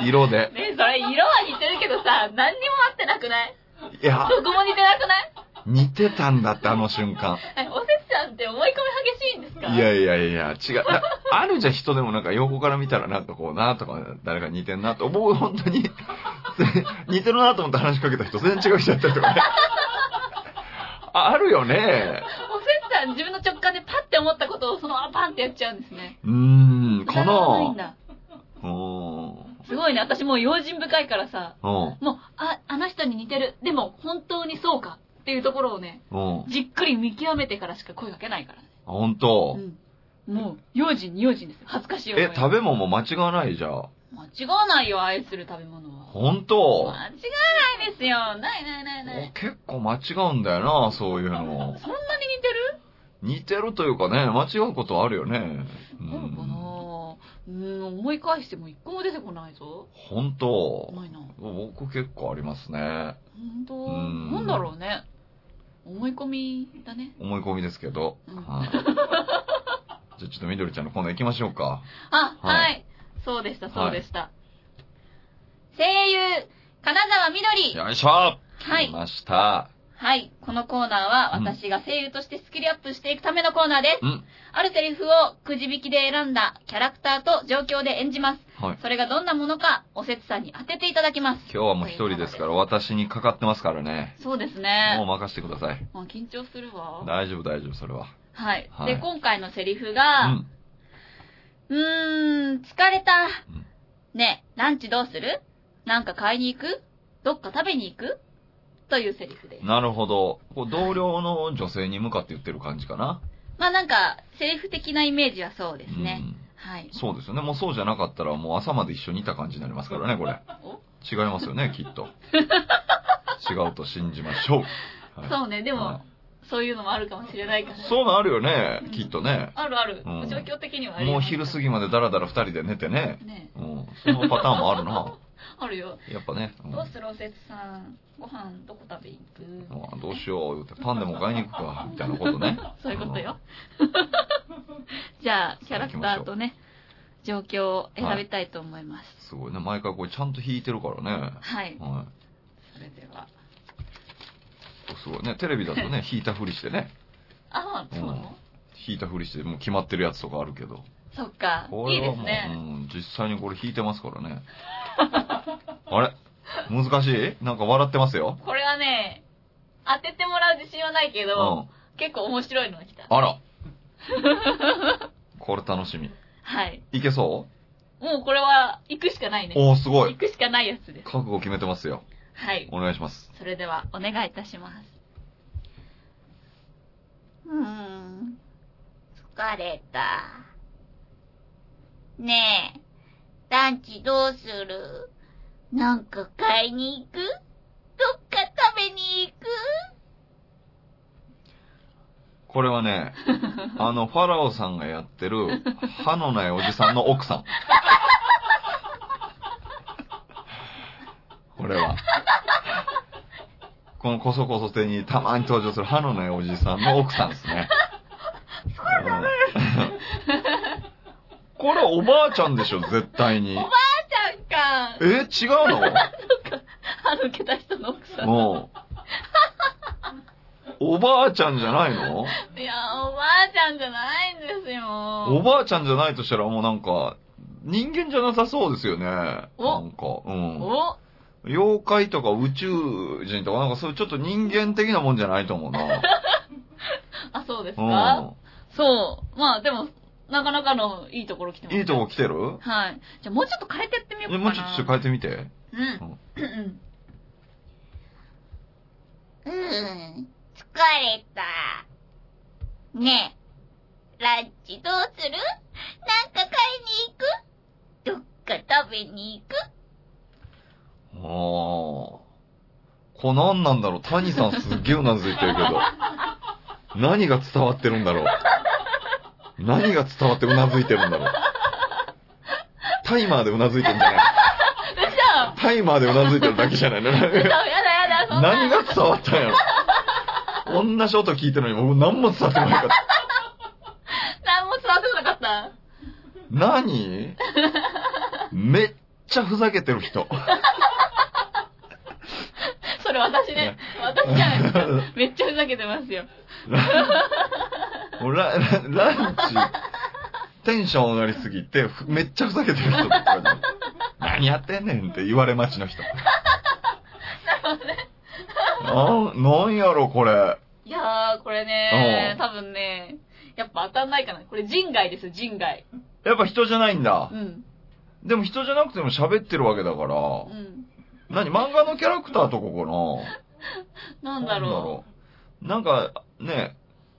色で。ねそれ色は似てるけどさ、何にも合ってなくない？いや、どこも似てなくない？似てたんだって、あの瞬間。(laughs) えおせつさんって思い込み激しいんですか？いやいやいや、違う。な (laughs) あるじゃん、人でもなんか横から見たらなんかこうなとか、誰か似てんなと思う、本当に。似てるなと思って話しかけた人全然違う人やったりとかね。ああるよね。おせつさん自分の直感でパッて思ったことをそのままパンってやっちゃうんですね。うーん、かな。すごいね。私もう用心深いからさ、うん。もう、あ、あの人に似てる。でも、本当にそうかっていうところをね、じっくり見極めてからしか声かけないからね。本当。うん。もう、用心に用心ですよ。恥ずかしい思いえ、食べ物も間違わないじゃん。間違わないよ、愛する食べ物は。本当？間違わないですよ。ないないないない。結構間違うんだよな、そういうの。そんなに似てる？似てるというかね、間違うことあるよね。うそうかん。なうん、思い返しても一個も出てこないぞ。本当？ないな。僕結構ありますね。本当？うんなんだろうね。思い込みだね。思い込みですけど。うんはいじゃあちょっとみどりちゃんのコーナー行きましょうか。あ、はいはい。そうでした、そうでした。声優、金沢みどり。よいしょはい来ました。はい。このコーナーはうん私が声優としてスキルアップしていくためのコーナーです。うん。あるセリフをくじ引きで選んだキャラクターと状況で演じます。はい。それがどんなものか、おせつさんに当てていただきます。今日はもう一人ですから、私にかかってますからね。そうですもうね。任せてください。あ緊張するわ。大丈夫、大丈夫、それは。はい。はいで、今回のセリフうが、ん。うーん、疲れた。んねえ、ランチどうする？なんか買いに行く？どっか食べに行く？というセリフです。なるほど。こう同僚の女性に向かって言ってる感じかな。まあなんか、セリフ的なイメージはそうですね。うんはい。そうですよね。もうそうじゃなかったら、もう朝まで一緒にいた感じになりますからね、これ。お？違いますよね、きっと。(laughs) 違うと信じましょう。はいそうね、でも、はそういうのもあるかもしれないから。いそういうのあるよね、きっとね。あるある。うん状況的にはありもう昼過ぎまでダラダラ二人で寝てね。ねうん。そのパターンもあるな。(laughs) あるよ。やっぱね。うんどうする？おせつさん。ご飯どこ食べに行く？あどうしよう、言うて、パンでも買いに行くか、みたいなことね。(laughs) そういうことよ。じゃあ、キャラクターとね、状況を選びたいと思います。すごいね。毎回これちゃんと弾いてるからね。はい。はそれでは。い。すごいね。テレビだとね、(laughs) 弾いたふりしてね。ああ、そうなの、うん弾いたふりして、もう決まってるやつとかあるけど。そっか。いいこれはもう、ですね。うん、実際にこれ弾いてますからね。(laughs) あれ？難しい？なんか笑ってますよ。これはね、当ててもらう自信はないけうど、ん。結構面白いのが来た。あら。(laughs) これ楽しみ。はい。いけそもうこれは、行くしかないね。うおー、すごい行。くしかないやつです。覚悟決めてますよ。はい。お願いします。それでは、お願いいたします。うーん。疲れた。ねえ、ランチどうする？なんか買いに行く？どっか食べに行く？これはね、(laughs) あの、ファラオさんがやってる、歯のないおじさんの奥さん。(laughs) これは。(laughs) このこそこそ手にたまに登場する歯のないおじさんの奥さんですね。う (laughs) んこれおばあちゃんでしょ、絶対に。ちゃんかえ、違うの？(laughs) 歯抜けた人の奥さん。もう。おばあちゃんじゃないの？いや、おばあちゃんじゃないんですよ。おばあちゃんじゃないとしたらもうなんか、人間じゃなさそうですよね。おなんか、うん。お妖怪とか宇宙人とかなんかそういうちょっと人間的なもんじゃないと思うな。(laughs) あ、そうですか、うそう。まあでも、なかなかのいいところ来てます。ん。いいとこ来てる？はい。じゃあもうちょっと変えてってみようかな。もうちょっとちょっと変えてみて。うん。うん。うん、疲れた。ねえ、ランチどうする？なんか買いに行く？どっか食べに行く？ああ。これ何なんだろう谷さんすっげえうなずいてるけど。(laughs) 何が伝わってるんだろう何が伝わってうなずいてるんだろうタイマーでうなずいてるんじゃない嘘タイマーでうなずいてるだけじゃないの。何が伝わったんやろ同じ音聞いてるのに僕何も伝わってこなかった。何も伝わってこなかった。何？(laughs) めっちゃふざけてる人。それ私ね。私じゃないですか。めっちゃふざけてますよ。もうラ (laughs) ラランチ、テンション上がりすぎて、ふめっちゃふざけてる人とかに、何やってんねんって言われ待ちの人。なん、なんやろ、これ。いやー、これねう、ん多分ね、やっぱ当たんないかな。これ人外ですよ、人外。やっぱ人じゃないんだう。ん。でも人じゃなくても喋ってるわけだから、うん。何漫画のキャラクターとかかな？(laughs) なんだろう。なんか、ね、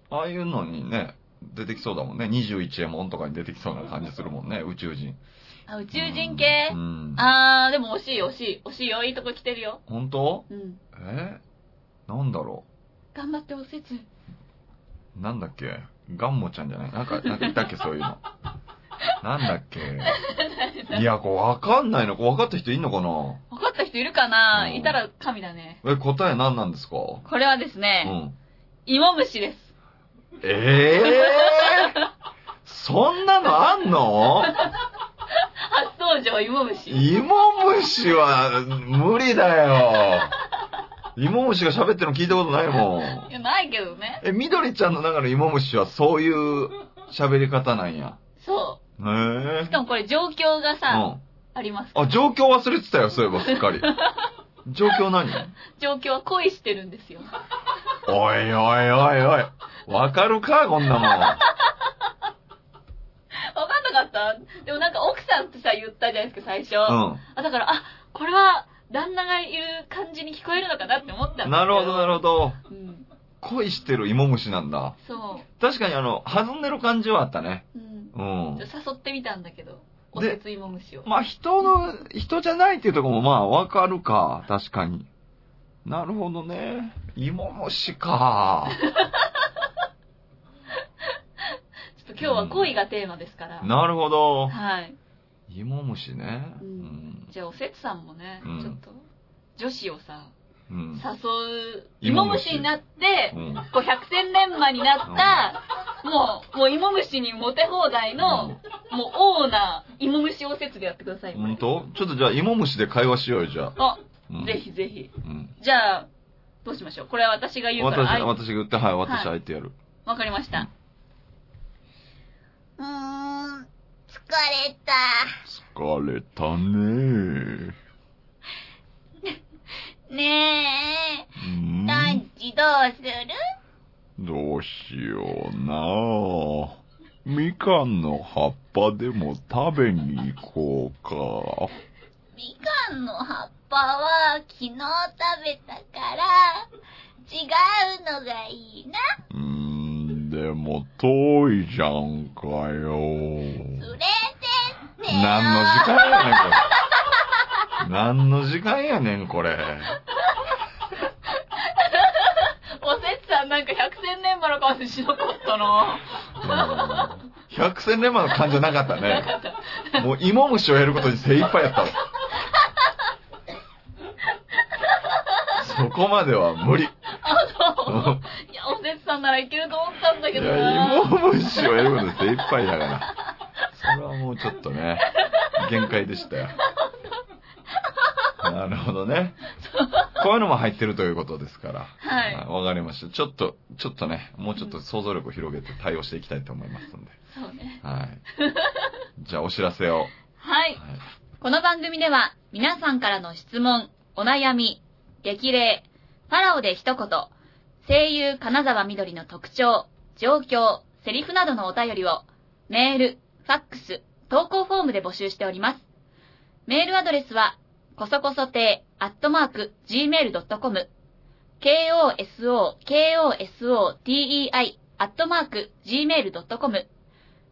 ああいうのにね、出てきそうだもんね。21エモンとかに出てきそうな感じするもんね、宇宙人。う。あ、宇宙人系？う、ん。あー、でも惜しい惜しい。惜しいよ。いいとこ来てるよ。本当？うん。え？なんだろ頑張っておせつ。うなんだっけ？ガンモちゃんじゃない？なんか、なんかいたっけ？そういうの。なんだっけ？いや、こうわかんないの。こう分かった人いんのかな？分かった人いるかな？うんいたら神だね。え、答え何なんですか？これはですうね、ん。芋虫です。ええー、そんなのあんの？初登場、芋虫。芋虫は無理だよ。芋虫が喋ってるの聞いたことないもん。いや、ないけどね。え、みどりちゃんの中の芋虫はそういう喋り方なんや。そへう。えし。かもこれ状況がさ、うん。あります。あ、状況忘れてたよ、そういえば、すっかり。(laughs) 状況何？状況は恋してるんですよ。おいおいおいおい。わかるかこんなもん。(laughs) わかんなかった？でもなんか奥さんってさ、言ったじゃないですか、最初。うあ、だから、あ、これは、旦那がいる感じに聞こえるのかなって思ったん。なるほど、なるほど。うん。恋してる芋虫なんだ。そ確かにあの、弾んでる感じはあったね。う。うん。うん。誘ってみたんだけど、おでせつ芋虫を。まあ、人の、人じゃないっていうところもまあ、わかるか。確かに。なるほどね。芋虫か。(laughs) ちょっと今日は恋がテーマですから。なるほど。はい。芋虫ね。ううんん。じゃあ、おせつさんもね、うんちょっと、女子をさ、うん。誘う、芋虫になって、うん。こう百戦錬磨になった、もう、もう芋虫にモテ放題の、もう王な芋虫おせつでやってください。本当？ちょっとじゃあ、芋虫で会話しようよ、じゃあ。あ、うんぜ。ひぜひ。うん。じゃあ、どうしましょう？これは私が言うから、私、私が言って、はい、私はい相手やる。わかりました。うーん、疲れた。疲れたねねうんえ、ランチどうする？どうしようなみかんの葉っぱでも食べに行こうか。みかんの葉っぱは昨日食べたから、違うのがいいな。うーん、でも遠いじゃんかよ。連れてってよ。何の時間やねん、これ。何の時間やねん、これ。おせつさんなんか百戦錬磨の顔でしなかったなうん百戦錬磨の感じゃなかったね。もう芋虫をやることに精一杯やったわ。そこまでは無理。いあ、そう。いや、おせつさんならいけると思ったんだけどや、な芋虫をやることに精一杯だから。それはもうちょっとね、限界でしたよ。なるほどね。(laughs) こういうのも入ってるということですから。はいわかりました。ちょっと、ちょっとね、もうちょっと想像力を広げて対応していきたいと思いますので。そうね。はい。じゃあお知らせを。はい。はいこの番組では皆さんからの質問、お悩み、激励、ファラオで一言、声優金沢みどりの特徴、状況、セリフなどのお便りをメール、ファックス、投稿フォームで募集しております。メールアドレスは、こそこそ亭、アットマーク、gmail.com、koso, kosotei, アットマーク、gmail.com、フ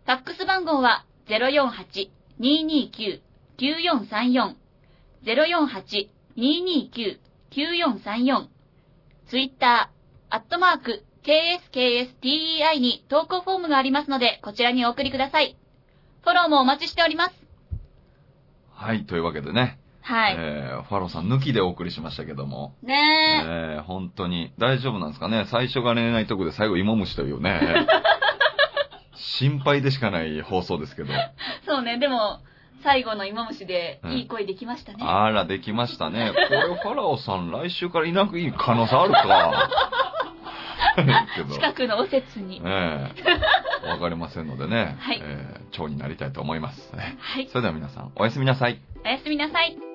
ァックス番号は、048-229 9434 048-229-9434ツイッター、アットマーク、KSKSTEI に投稿フォームがありますので、こちらにお送りください。フォローもお待ちしております。はい、というわけでね、はい。えー、ファローさん抜きでお送りしましたけども、ねえ。えー、本当に大丈夫なんですかね？最初が恋愛トークで最後芋虫というね、(laughs) 心配でしかない放送ですけど、そうね、でも、最後の芋虫でうんいい声できましたね。あら、できましたね。これファラオさん来週からいなくいい可能性あるか。(laughs) 近くのおせつに。ええわかりませんのでね。はいえー蝶になりたいと思います。はい。それでは皆さん、おやすみなさい。おやすみなさい。